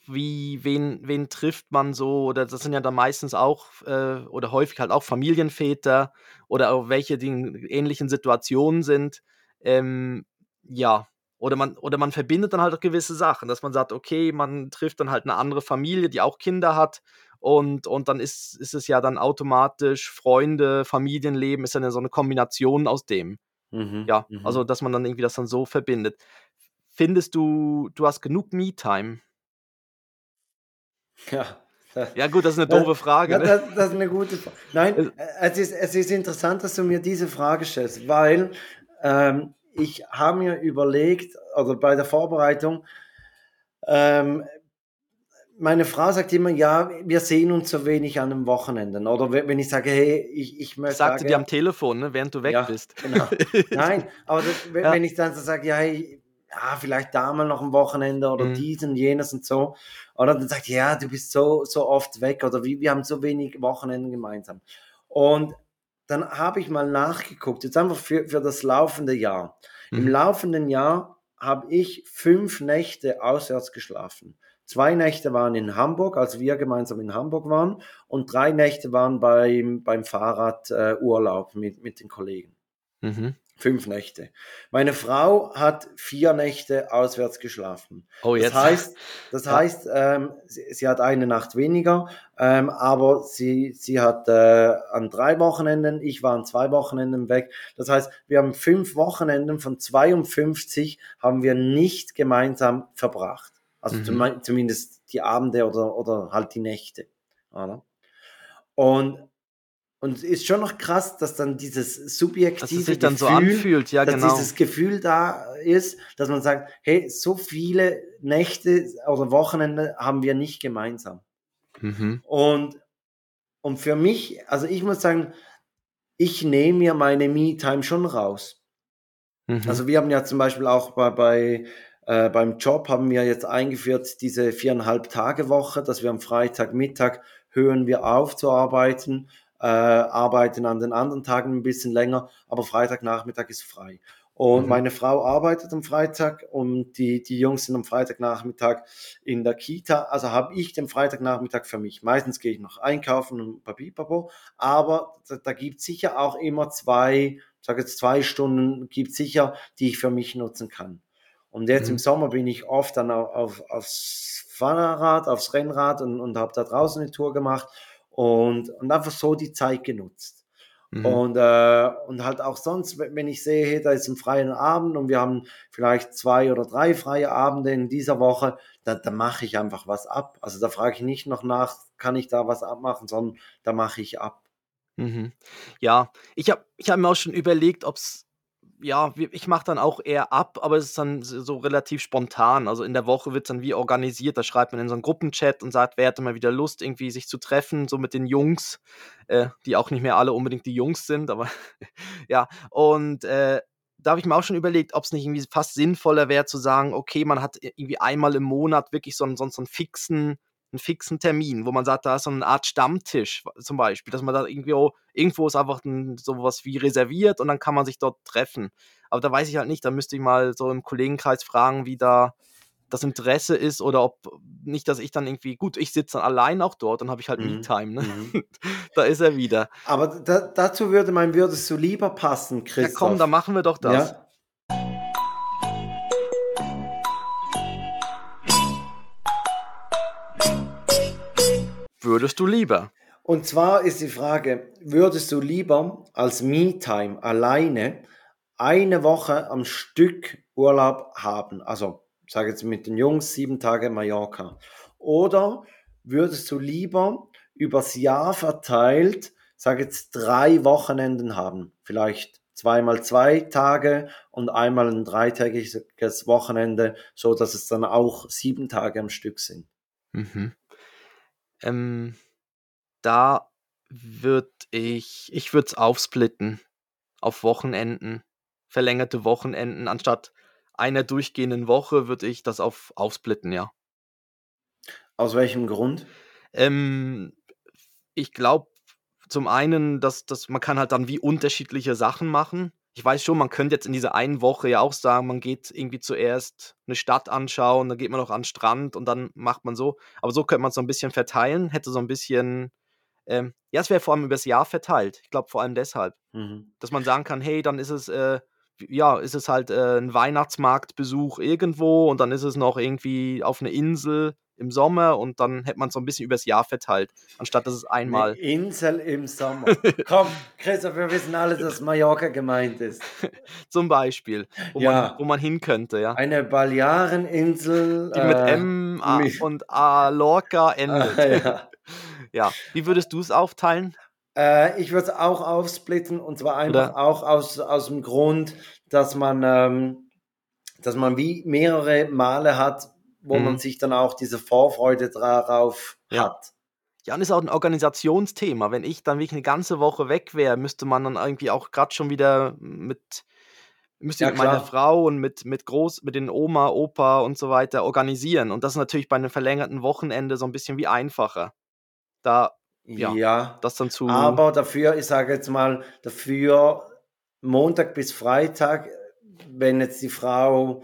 A: wie, wen, wen trifft man so, oder das sind ja dann meistens auch, äh, oder häufig halt auch Familienväter oder auch welche, die in ähnlichen Situationen sind. Ähm, ja, oder man, oder man verbindet dann halt auch gewisse Sachen, dass man sagt, okay, man trifft dann halt eine andere Familie, die auch Kinder hat. Und, und dann ist, ist es ja dann automatisch Freunde, Familienleben, ist dann ja so eine Kombination aus dem.
B: Mhm,
A: Ja,
B: mhm.
A: also dass man dann irgendwie das dann so verbindet. Findest du, du hast genug Me-Time?
B: ja. das-
A: Ja, gut, das ist eine doofe Frage.
B: Ja,
A: Ne?
B: das, das ist eine gute Frage. Nein,
A: Es-
B: ist, es ist interessant, dass du mir diese Frage stellst, weil ähm, ich habe mir überlegt, also bei der Vorbereitung, ähm, meine Frau sagt immer, ja, wir sehen uns so wenig an den Wochenenden. Oder wenn ich sage, hey, ich, ich möchte.
A: Sagte dir am Telefon, ne, während du weg
B: Ja,
A: bist.
B: genau. Nein, aber das, wenn,
A: Ja.
B: ich dann so sage, ja, hey, ja, vielleicht da mal noch ein Wochenende oder
A: Mhm.
B: dies und jenes und so. Oder dann sagt, ja, du bist so, so oft weg oder wie, wir haben so wenig Wochenenden gemeinsam. Und dann habe ich mal nachgeguckt, jetzt einfach für, für das laufende Jahr. Im
A: Mhm.
B: laufenden Jahr habe ich fünf Nächte auswärts geschlafen. Zwei Nächte waren in Hamburg, als wir gemeinsam in Hamburg waren, und drei Nächte waren beim, beim Fahrradurlaub äh, mit, mit den Kollegen. Mhm. Fünf Nächte. Meine Frau hat vier Nächte auswärts geschlafen. Oh, jetzt. Das heißt, das ja. heißt ähm, sie, sie, hat eine Nacht weniger, ähm, aber sie, sie hat äh, an drei Wochenenden, ich war an zwei Wochenenden weg. Das heißt, wir haben fünf Wochenenden von 52 haben wir nicht gemeinsam verbracht. Also mhm. zum, zumindest die Abende oder, oder halt die Nächte. Oder? Und und es ist schon noch krass, dass dann dieses subjektive dass es sich dann Gefühl, so anfühlt, ja, dass genau. dieses Gefühl da ist, dass man sagt, hey, so viele Nächte oder Wochenende haben wir nicht gemeinsam. Mhm. Und, und für mich, also ich muss sagen, ich nehme mir meine Me-Time schon raus. Mhm. Also wir haben ja zum Beispiel auch bei, bei äh, beim Job haben wir jetzt eingeführt diese viereinhalb Tage Woche, dass wir am Freitagmittag hören wir auf zu arbeiten äh, arbeiten an den anderen Tagen ein bisschen länger, aber Freitagnachmittag ist frei. Und mhm. meine Frau arbeitet am Freitag und die, die Jungs sind am Freitagnachmittag in der Kita. Also habe ich den Freitagnachmittag für mich. Meistens gehe ich noch einkaufen und papipapo. Aber da, da gibt es sicher auch immer zwei, sage jetzt zwei Stunden, gibt sicher, die ich für mich nutzen kann. Und jetzt mhm. im Sommer bin ich oft dann auf, auf, aufs Fahrrad, aufs Rennrad und, und habe da draußen eine Tour gemacht und, und einfach so die Zeit genutzt. Mhm. Und, äh, und halt auch sonst, wenn ich sehe, hey, da ist ein freier Abend und wir haben vielleicht zwei oder drei freie Abende in dieser Woche, da, da mache ich einfach was ab. Also da frage ich nicht noch nach, kann ich da was abmachen, sondern da mache ich ab.
A: Mhm. Ja, ich habe ich hab mir auch schon überlegt, ob es ja, ich mache dann auch eher ab, aber es ist dann so relativ spontan. Also in der Woche wird es dann wie organisiert. Da schreibt man in so einen Gruppenchat und sagt, wer hätte mal wieder Lust, irgendwie sich zu treffen, so mit den Jungs, äh, die auch nicht mehr alle unbedingt die Jungs sind, aber ja. Und äh, da habe ich mir auch schon überlegt, ob es nicht irgendwie fast sinnvoller wäre zu sagen, okay, man hat irgendwie einmal im Monat wirklich so einen, so einen fixen einen fixen Termin, wo man sagt, da ist so eine Art Stammtisch zum Beispiel, dass man da irgendwie auch, irgendwo ist einfach ein, sowas wie reserviert und dann kann man sich dort treffen. Aber da weiß ich halt nicht, da müsste ich mal so im Kollegenkreis fragen, wie da das Interesse ist oder ob nicht, dass ich dann irgendwie, gut, ich sitze dann allein auch dort und habe ich halt mhm. Me-Time, ne? Mhm. da ist er wieder.
B: Aber da, dazu würde mein, würdest du lieber passen, Christoph. Ja
A: komm, da machen wir doch das. Ja? Würdest du lieber?
B: Und zwar ist die Frage, würdest du lieber als Me-Time alleine eine Woche am Stück Urlaub haben? Also, sage jetzt mit den Jungs sieben Tage Mallorca. Oder würdest du lieber übers Jahr verteilt, sage jetzt drei Wochenenden haben? Vielleicht zweimal zwei Tage und einmal ein dreitägiges Wochenende, so dass es dann auch sieben Tage am Stück sind. Mhm.
A: Ähm, da würde ich ich würde es aufsplitten auf Wochenenden, verlängerte Wochenenden. Anstatt einer durchgehenden Woche würde ich das auf aufsplitten, ja.
B: Aus welchem Grund?
A: Ähm, ich glaube zum einen, dass dass man kann halt dann wie unterschiedliche Sachen machen ich weiß schon, man könnte jetzt in dieser einen Woche ja auch sagen, man geht irgendwie zuerst eine Stadt anschauen, dann geht man noch an den Strand und dann macht man so. Aber so könnte man es so ein bisschen verteilen, hätte so ein bisschen, ähm, ja, es wäre vor allem übers Jahr verteilt. Ich glaube vor allem deshalb, mhm. dass man sagen kann, hey, dann ist es, äh, ja, ist es halt äh, ein Weihnachtsmarktbesuch irgendwo und dann ist es noch irgendwie auf einer Insel im Sommer und dann hätte man so ein bisschen übers Jahr verteilt, anstatt dass es einmal.
B: Eine Insel im Sommer. Komm, Christoph, wir wissen alle, dass Mallorca gemeint ist.
A: Zum Beispiel, wo, ja. man, wo man hin könnte, ja.
B: Eine Baleareninsel.
A: Die mit äh, M A und A Lorca endet. Ah, ja. ja. Wie würdest du es aufteilen?
B: Äh, ich würde es auch aufsplitten und zwar einfach Oder? auch aus, aus dem Grund, dass man, ähm, dass man wie mehrere Male hat, wo mhm. man sich dann auch diese Vorfreude darauf ja. hat.
A: Ja, und ist auch ein Organisationsthema. Wenn ich dann wirklich eine ganze Woche weg wäre, müsste man dann irgendwie auch gerade schon wieder mit, müsste ja, mit meiner Frau und mit, mit Groß, mit den Oma, Opa und so weiter organisieren. Und das ist natürlich bei einem verlängerten Wochenende so ein bisschen wie einfacher. Da, ja, ja das dann zu.
B: Aber dafür, ich sage jetzt mal, dafür Montag bis Freitag, wenn jetzt die Frau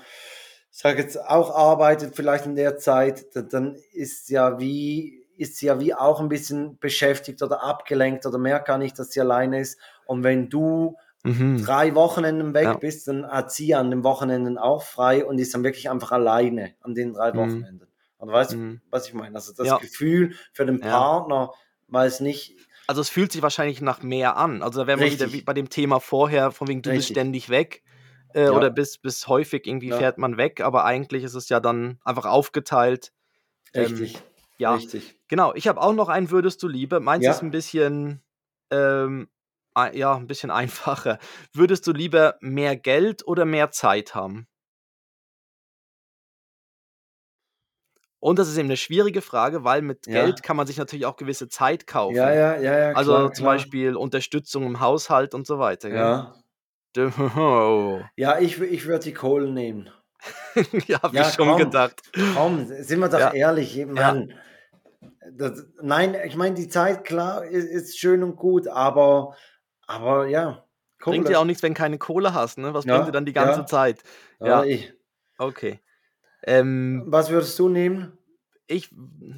B: sage jetzt auch arbeitet vielleicht in der Zeit, dann ist ja wie ist sie ja wie auch ein bisschen beschäftigt oder abgelenkt oder merkt gar nicht, dass sie alleine ist. Und wenn du mhm. drei Wochenenden weg ja. bist, dann hat sie an den Wochenenden auch frei und ist dann wirklich einfach alleine an den drei mhm. Wochenenden. Und weißt du, mhm. was ich meine? Also das ja. Gefühl für den Partner, weil es nicht.
A: Also es fühlt sich wahrscheinlich nach mehr an. Also da wären wir wieder wie bei dem Thema vorher, von wegen du Richtig. bist ständig weg. Äh, ja. Oder bis, bis häufig irgendwie fährt man weg, aber eigentlich ist es ja dann einfach aufgeteilt.
B: Ähm, Richtig. Ähm,
A: ja, Richtig. genau. Ich habe auch noch ein Würdest du Liebe. Meins ja. ist ein bisschen, ähm, ja, ein bisschen einfacher. Würdest du lieber mehr Geld oder mehr Zeit haben? Und das ist eben eine schwierige Frage, weil mit ja. Geld kann man sich natürlich auch gewisse Zeit kaufen.
B: Ja, ja, ja, ja.
A: Also klar, zum klar. Beispiel Unterstützung im Haushalt und so weiter.
B: Ja.
A: Oh.
B: Ja, ich, ich würde die Kohlen nehmen.
A: ja, habe ja, ich schon komm, gedacht.
B: Komm, sind wir doch ja. ehrlich. Mann. Ja. Das, nein, ich meine, die Zeit, klar, ist, ist, schön und gut, aber, aber ja.
A: Kohle. Bringt dir auch nichts, wenn keine Kohle hast, ne? Was ja, bringt dir dann die ganze. Zeit?
B: Ja. Ich.
A: Okay.
B: Ähm, Was würdest du nehmen?
A: Ich,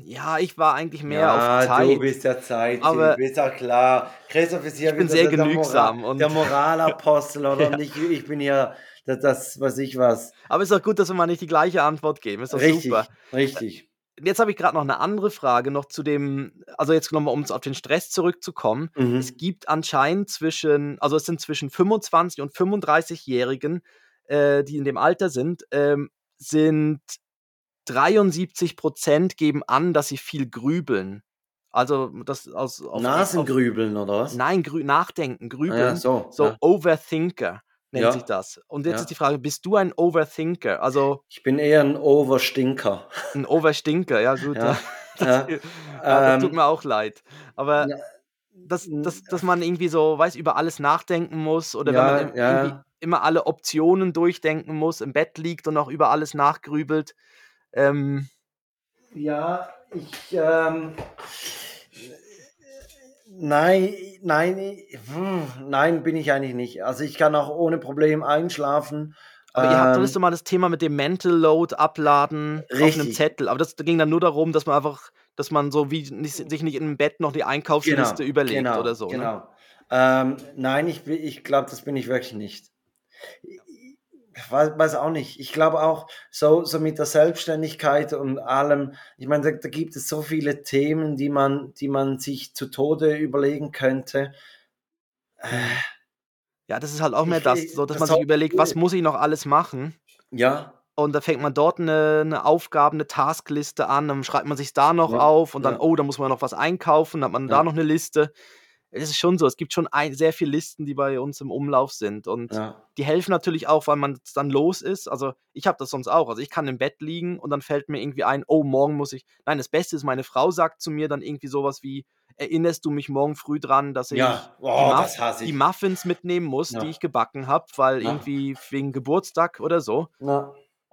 A: ja, ich war eigentlich mehr ja, auf Zeit.
B: Du bist ja Zeit, aber du bist ja klar. Christoph ist hier
A: ich bin sehr genügsam.
B: Der, Moral, der Moralapostel oder ja. nicht, ich bin hier das, das, was ich was.
A: Aber ist doch gut, dass wir mal nicht die gleiche Antwort geben. Ist doch
B: richtig,
A: super.
B: Richtig.
A: Jetzt habe ich gerade noch eine andere Frage noch zu dem, also jetzt nochmal, um auf den Stress zurückzukommen. Mhm. Es gibt anscheinend zwischen, also es sind zwischen 25 und 35-Jährigen, äh, die in dem Alter sind, ähm, sind 73 Prozent geben an, dass sie viel grübeln. Also das aus
B: Nasengrübeln oder was?
A: Nein, grü nachdenken, grübeln. Ah ja,
B: so,
A: so ja. Overthinker nennt ja. sich das. Und jetzt ja. ist die Frage, bist du ein Overthinker? Also
B: ich bin eher ein Overstinker.
A: Ein Overstinker, ja gut. Ja. Das, das tut ähm, mir auch leid. Aber dass, dass, dass man irgendwie so, weiß, über alles nachdenken muss oder wenn man irgendwie immer alle Optionen durchdenken muss, im Bett liegt und auch über alles nachgrübelt. Ähm,
B: ja, ich ähm, Nein, nein, hm, nein, bin ich eigentlich nicht. Also ich kann auch ohne Problem einschlafen.
A: Aber ihr habt, ähm, mal das Thema mit dem Mental Load abladen richtig. auf einem Zettel. Aber das ging dann nur darum, dass man einfach, dass man so wie nicht, sich nicht im Bett noch die Einkaufsliste genau, überlegt
B: genau,
A: oder so.
B: Ne? Genau. Ne? Ähm, nein, ich, ich glaube, das bin ich wirklich nicht weiß, weiß auch nicht. Ich glaube auch, so, so mit der Selbstständigkeit und allem, ich meine, da, da, gibt es so viele Themen, die man, die man sich zu Tode überlegen könnte. Äh,
A: ja, das ist halt auch mehr das, so, dass das man sich überlegt, was muss ich noch alles machen?
B: Ja.
A: Und da fängt man dort eine, eine Aufgabe, eine Taskliste an, dann schreibt man sich da noch ja, auf und dann, ja. oh, da muss man noch was einkaufen, dann hat man ja. da noch eine Liste es ist schon so, es gibt schon ein, sehr viele Listen, die bei uns im Umlauf sind. Und ja. die helfen natürlich auch, weil man dann los ist. Also ich habe das sonst auch. Also ich kann im Bett liegen und dann fällt mir irgendwie ein, oh, morgen muss ich. Nein, das Beste ist, meine Frau sagt zu mir dann irgendwie sowas wie, erinnerst du mich morgen früh dran, dass ich,
B: ja. oh,
A: die, Muff ich, die, Muffins mitnehmen muss, ja. die ich gebacken habe, weil irgendwie wegen Geburtstag oder so.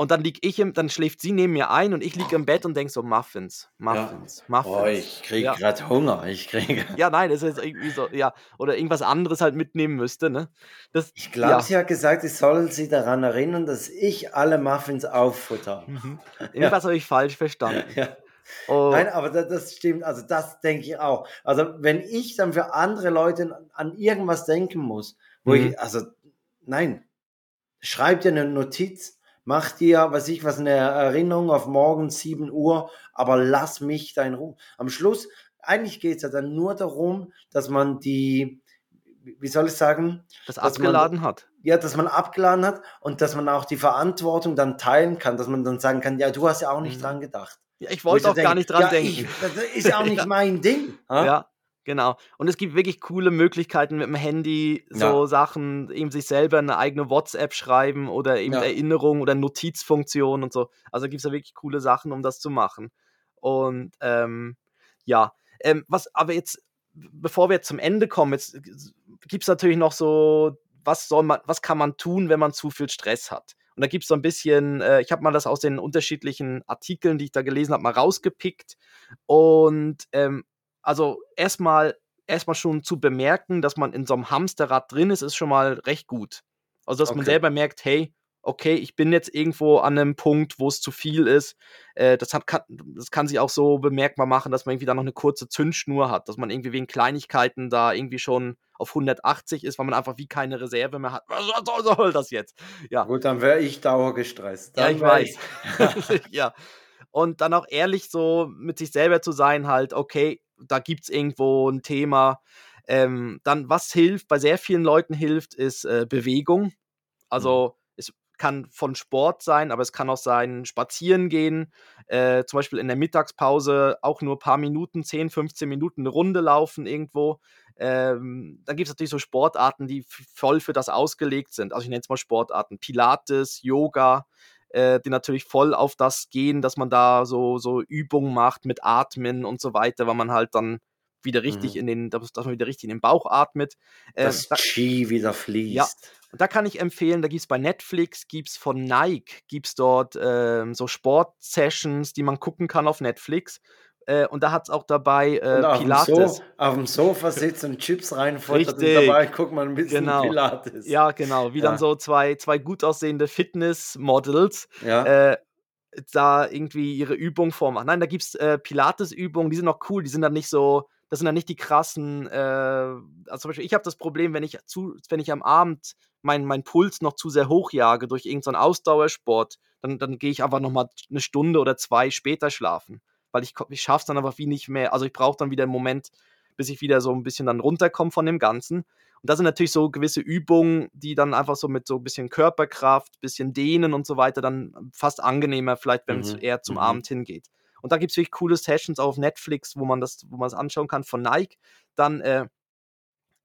A: Und dann lieg ich im, dann schläft sie neben mir ein und ich liege im Bett und denke so, Muffins, Muffins, ja. Muffins. Oh,
B: ich kriege ja. gerade Hunger. Ich kriege.
A: Ja, nein, das ist irgendwie so, ja, oder irgendwas anderes halt mitnehmen müsste, ne?
B: Das, ich glaube, ja. sie hat gesagt, ich soll sie daran erinnern, dass ich alle Muffins auffutter.
A: Mhm. Irgendwas habe ich falsch verstanden.
B: Ja. Oh. Nein, aber das, das, stimmt, also das denke ich auch. Also wenn ich dann für andere Leute an irgendwas denken muss, wo mhm. ich, also nein, schreib dir eine Notiz, mach dir, was ich was, eine Erinnerung auf morgen 7 Uhr, aber lass mich da in Ruhe. Am Schluss, eigentlich geht es ja dann nur darum, dass man die, wie soll ich sagen?
A: Das abgeladen man, hat.
B: Ja, dass man abgeladen hat und dass man auch die Verantwortung dann teilen kann, dass man dann sagen kann, ja, du hast ja auch nicht mhm. dran gedacht.
A: Ja, ich wollte auch denke, gar nicht dran ja, denken. Ich,
B: das ist ja auch nicht mein Ding.
A: Ja, Genau. Und es gibt wirklich coole Möglichkeiten mit dem Handy, so ja. Sachen, eben sich selber eine eigene WhatsApp schreiben oder eben ja. Erinnerungen oder Notizfunktionen und so. Also gibt es da wirklich coole Sachen, um das zu machen. Und ähm, ja, ähm, was aber jetzt, bevor wir zum Ende kommen, jetzt gibt es natürlich noch so, was soll man, was kann man tun, wenn man zu viel Stress hat? Und da gibt es so ein bisschen, äh, ich habe mal das aus den unterschiedlichen Artikeln, die ich da gelesen habe, mal rausgepickt. Und ähm, also erstmal erstmal schon zu bemerken, dass man in so einem Hamsterrad drin ist, ist schon mal recht gut. Also dass okay. man selber merkt, hey, okay, ich bin jetzt irgendwo an einem Punkt, wo es zu viel ist. Äh, das, hat, kann, das kann sich auch so bemerkbar machen, dass man irgendwie da noch eine kurze Zündschnur hat, dass man irgendwie wegen Kleinigkeiten da irgendwie schon auf 180 ist, weil man einfach wie keine Reserve mehr hat. Was soll das jetzt? Ja.
B: Gut, dann wäre ich dauergestresst.
A: ja,
B: Dann
A: ich
B: wär
A: weiß. ja. Und dann auch ehrlich so mit sich selber zu sein, halt, okay, da gibt es irgendwo ein Thema. Ähm, dann, was hilft, bei sehr vielen Leuten hilft, ist äh, Bewegung. Also es kann von Sport sein, aber es kann auch sein, spazieren gehen, äh, zum Beispiel in der Mittagspause auch nur ein paar Minuten, 10, 15 Minuten eine Runde laufen irgendwo. Ähm, dann gibt es natürlich so Sportarten, die voll für das ausgelegt sind. Also ich nenne es mal Sportarten, Pilates, Yoga, äh, die natürlich voll auf das gehen, dass man da so, so Übungen macht mit Atmen und so weiter, weil man halt dann wieder richtig
B: Mhm.
A: in den, dass man wieder richtig in den Bauch atmet. Ähm,
B: das
A: da-
B: Chi wieder fließt.
A: und da kann ich empfehlen, da gibt es bei Netflix, gibt es von Nike, gibt es dort ähm, so Sportsessions, die man gucken kann auf Netflix. Äh, und da hat es auch dabei äh,
B: auf dem,
A: Pilates.
B: so auf dem Sofa sitzen und Chips reinfuttert und dabei guckt man ein bisschen
A: Genau.
B: Pilates.
A: Ja, genau, wie
B: Ja.
A: dann so zwei, zwei gut aussehende Fitness-Models
B: Ja.
A: äh, da irgendwie ihre Übung vormachen. Nein, da gibt es äh, Pilates-Übungen, die sind noch cool, die sind dann nicht so, das sind dann nicht die krassen, äh, also zum Beispiel, ich habe das Problem, wenn ich zu, wenn ich am Abend meinen mein Puls noch zu sehr hochjage durch irgendeinen Ausdauersport, dann, dann gehe ich einfach nochmal eine Stunde oder zwei später schlafen. Weil ich, ich schaffe es dann einfach wie nicht mehr. Also ich brauche dann wieder einen Moment, bis ich wieder so ein bisschen dann runterkomme von dem Ganzen. Und das sind natürlich so gewisse Übungen, die dann einfach so mit so ein bisschen Körperkraft, bisschen Dehnen und so weiter dann fast angenehmer, vielleicht, wenn es
B: Mhm,
A: eher zum
B: mhm.
A: Abend hingeht. Und da gibt es wirklich coole Sessions auf Netflix, wo man das, wo man es anschauen kann von Nike. Dann äh,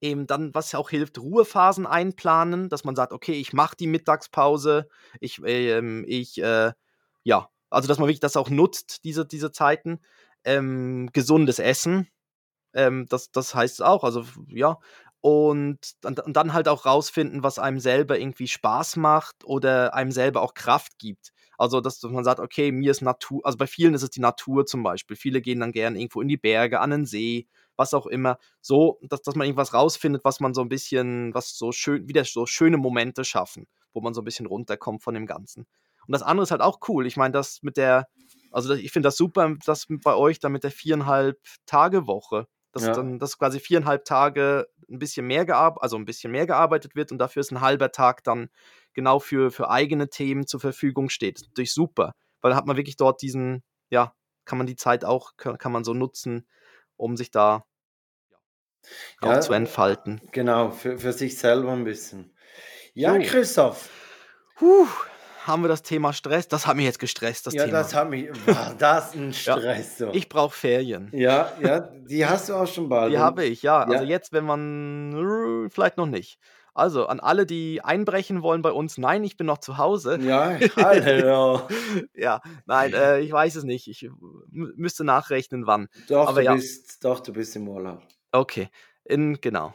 A: eben dann, was auch hilft, Ruhephasen einplanen, dass man sagt, okay, ich mache die Mittagspause, ich, ähm, ich, äh, ja, also dass man wirklich das auch nutzt, diese, diese Zeiten. Ähm, gesundes Essen, ähm, das, das heißt es auch, also ja. Und dann, und dann halt auch rausfinden, was einem selber irgendwie Spaß macht oder einem selber auch Kraft gibt. Also, dass, man sagt, okay, mir ist Natur, also bei vielen ist es die Natur zum Beispiel. Viele gehen dann gern irgendwo in die Berge, an den See, was auch immer. So, dass, dass man irgendwas rausfindet, was man so ein bisschen, was so schön, wieder so schöne Momente schaffen, wo man so ein bisschen runterkommt von dem Ganzen. Und das andere ist halt auch cool. Ich meine, das mit der, also ich finde das super, das bei euch dann mit der viereinhalb Tage Woche. Dass
B: Ja.
A: dann dass quasi viereinhalb Tage ein bisschen mehr gearbeitet, also ein bisschen mehr gearbeitet wird und dafür ist ein halber Tag dann genau für, für eigene Themen zur Verfügung steht. Natürlich super, weil dann hat man wirklich dort diesen, ja, kann man die Zeit auch, kann, kann man so nutzen, um sich da auch
B: Ja,
A: zu entfalten.
B: Genau, für, für sich selber ein bisschen. Ja,
A: So.
B: Christoph.
A: Puh, haben wir das Thema Stress? Das hat mich jetzt gestresst, das
B: ja,
A: Thema.
B: das hat mich. War das ein Stress? so.
A: ich brauche Ferien.
B: ja, ja, die hast du auch schon bald.
A: Die habe ich, ja. Also
B: Ja.
A: jetzt, wenn man, vielleicht noch nicht. Also an alle, die einbrechen wollen bei uns, nein, ich bin noch zu Hause.
B: Ja, hallo.
A: Ja, nein, äh, ich weiß es nicht. Ich mü- müsste nachrechnen, wann.
B: Doch,
A: Aber
B: du
A: ja.
B: bist, doch, du bist im Urlaub.
A: Okay, in, genau.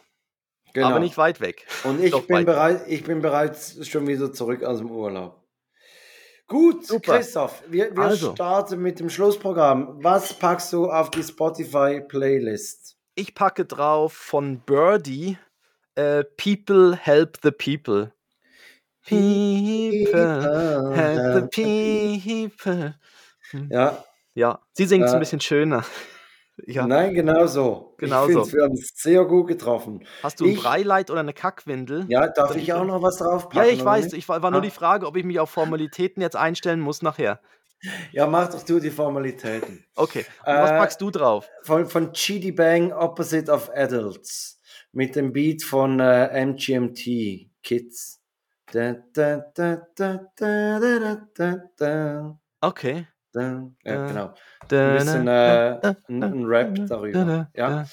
B: Genau.
A: Aber nicht weit weg.
B: Und ich
A: doch
B: bin, bereit, ich bin bereits schon wieder zurück aus dem Urlaub. Gut,
A: Super.
B: Christoph, wir, wir
A: Also.
B: starten mit dem Schlussprogramm. Was packst du auf die Spotify-Playlist?
A: Ich packe drauf von Birdie äh, People Help the People. People Help the People.
B: Ja,
A: Ja, sie singt es
B: Äh,
A: ein bisschen schöner. Ja.
B: nein, genau so.
A: Genau
B: ich finde,
A: so.
B: wir haben es sehr gut getroffen.
A: Hast du ein
B: ich-
A: Breileit oder eine Kackwindel?
B: Ja, darf ich
A: ich-
B: auch noch was drauf
A: Ja,
B: packen?
A: ich
B: oder
A: weiß.
B: nicht?
A: Ich war, war nur
B: Ah.
A: die Frage, ob ich mich auf Formalitäten jetzt einstellen muss nachher.
B: Ja, mach doch du die Formalitäten.
A: Okay. Und was
B: Äh,
A: packst du drauf?
B: Von, von GD Bang, Opposite of Adults. Mit dem Beat von äh, MGMT, Kids. Da, da, da,
A: Okay.
B: Ja, genau. Ein bisschen äh, ein, Rap
A: da,
B: darüber.
A: da,
B: Ja.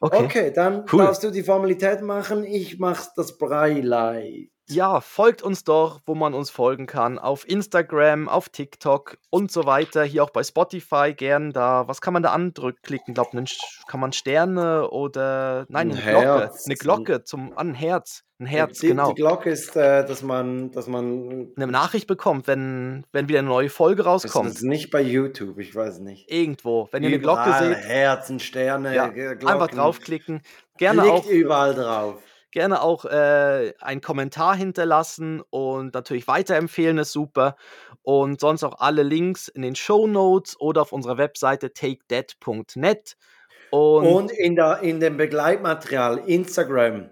A: Okay.
B: Okay, dann
A: Cool.
B: darfst du die Formalität machen. Ich mach das Breileit.
A: Ja, folgt uns doch, wo man uns folgen kann. Auf Instagram, auf TikTok und so weiter. Hier auch bei Spotify gern da. Was kann man da andrücken? Ich glaube, kann man Sterne oder. Nein,
B: Ein
A: eine Glocke.
B: Herz.
A: Eine Glocke zum. An ein Herz. Ein Herz,
B: die,
A: genau.
B: Die Glocke ist, äh, dass man, dass man.
A: Eine Nachricht bekommt, wenn, wenn wieder eine neue Folge
B: Das
A: rauskommt.
B: ist nicht bei YouTube, ich weiß nicht.
A: Irgendwo. Wenn ihr eine Glocke
B: Überall
A: seht,
B: Herzen, Sterne,
A: ja,
B: Glocken.
A: einfach draufklicken. Gerne
B: Klickt
A: auch.
B: überall drauf.
A: Gerne auch äh, einen Kommentar hinterlassen und natürlich weiterempfehlen ist super. Und sonst auch alle Links in den Show Notes oder auf unserer Webseite takedead.net.
B: Und, und, in, der, in dem Begleitmaterial Instagram.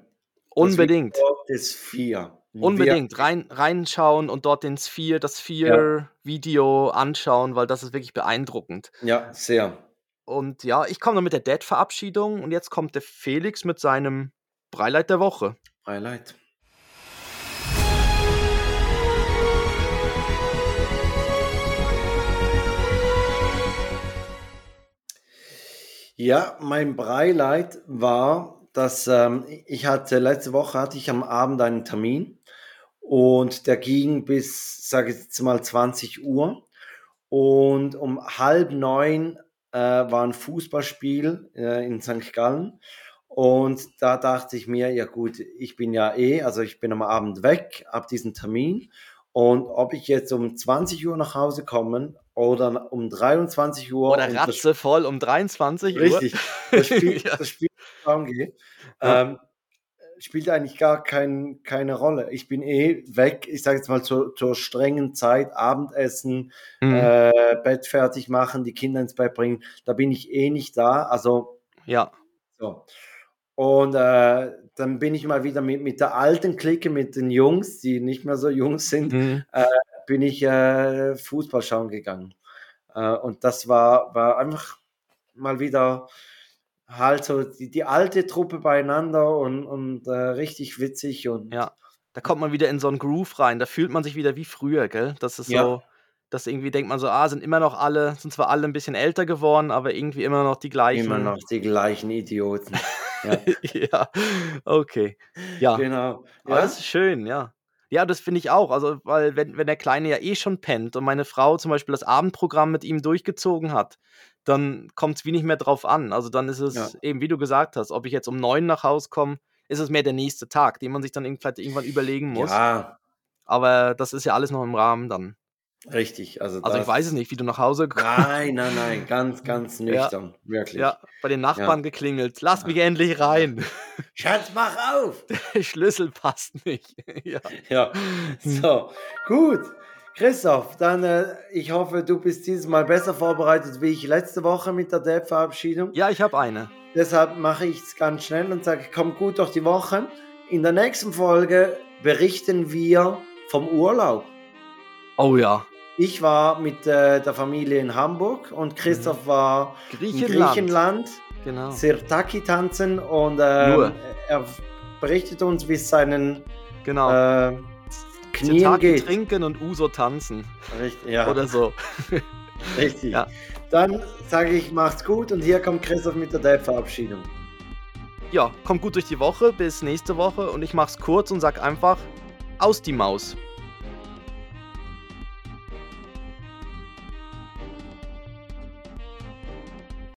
A: Unbedingt.
B: Das vier.
A: Unbedingt rein, reinschauen und dort den Sphere, das Sphere-Video anschauen, weil das ist wirklich beeindruckend.
B: Ja, sehr.
A: Und ja, ich komme noch mit der Dead-Verabschiedung und jetzt kommt der Felix mit seinem Breileit der Woche.
B: Breileit. Ja, mein Breileit war, dass ähm, ich hatte letzte Woche hatte ich am Abend einen Termin und der ging bis, sage ich jetzt mal, 20 Uhr. Und um halb neun äh, war ein Fußballspiel äh, in St. Gallen. Und da dachte ich mir, ja gut, ich bin ja eh, also ich bin am Abend weg ab diesem Termin. Und ob ich jetzt um 20 Uhr nach Hause komme oder um 23 Uhr.
A: Oder ratzevoll um 23
B: Uhr. Richtig, das Spiel, ja. das Spiel. Ähm, spielt eigentlich gar kein, keine Rolle. Ich bin eh weg, ich sage jetzt mal zur, zur strengen Zeit, Abendessen, mhm. äh, Bett fertig machen, die Kinder ins Bett bringen, da bin ich eh nicht da. Also,
A: ja.
B: So. Und äh, dann bin ich mal wieder mit, mit der alten Clique, mit den Jungs, die nicht mehr so jung sind, mhm. äh, bin ich äh, Fußball schauen gegangen. Äh, und das war, war einfach mal wieder halt so die, die alte Truppe beieinander und, und äh, richtig witzig und
A: ja, da kommt man wieder in so einen Groove rein. Da fühlt man sich wieder wie früher, gell? Das ist ja. so, dass irgendwie denkt man so, ah, sind immer noch alle, sind zwar alle ein bisschen älter geworden, aber irgendwie immer noch die gleichen.
B: Immer noch die gleichen Idioten.
A: Ja, ja okay. Ja.
B: Genau.
A: Ja? das ist schön, ja. Ja, das finde ich auch. Also, weil, wenn, wenn der Kleine ja eh schon pennt und meine Frau zum Beispiel das Abendprogramm mit ihm durchgezogen hat, dann kommt es wie nicht mehr drauf an. Also dann ist es ja. eben, wie du gesagt hast, ob ich jetzt um neun nach Hause komme, ist es mehr der nächste Tag, den man sich dann vielleicht irgendwann überlegen muss.
B: Ja.
A: Aber das ist ja alles noch im Rahmen dann.
B: Richtig. Also,
A: also ich weiß es nicht, wie du nach Hause
B: kommst. Nein, nein, nein, ganz, ganz nüchtern, ja. wirklich.
A: Ja, bei den Nachbarn ja. geklingelt. Lass mich endlich rein.
B: Schatz, mach auf!
A: Der Schlüssel passt nicht.
B: ja. ja, so, gut. Christoph, dann äh, ich hoffe, du bist dieses Mal besser vorbereitet wie ich letzte Woche mit der Dev-Verabschiedung.
A: Ja, ich habe eine.
B: Deshalb mache ich es ganz schnell und sage, komm gut durch die Woche. In der nächsten Folge berichten wir vom Urlaub.
A: Oh ja.
B: Ich war mit äh, der Familie in Hamburg und Christoph mhm. war Griechenland. in Griechenland.
A: Genau.
B: Sirtaki tanzen und äh, er berichtet uns, wie es seinen
A: genau.
B: äh, Knien Sirtaki geht.
A: trinken und Uso tanzen.
B: Richtig, ja.
A: Oder so.
B: Richtig. Ja. Dann sage ich, macht's gut und hier kommt Christoph mit der Dev-Verabschiedung.
A: Ja, kommt gut durch die Woche, bis nächste Woche und ich mach's kurz und sag einfach, aus die Maus.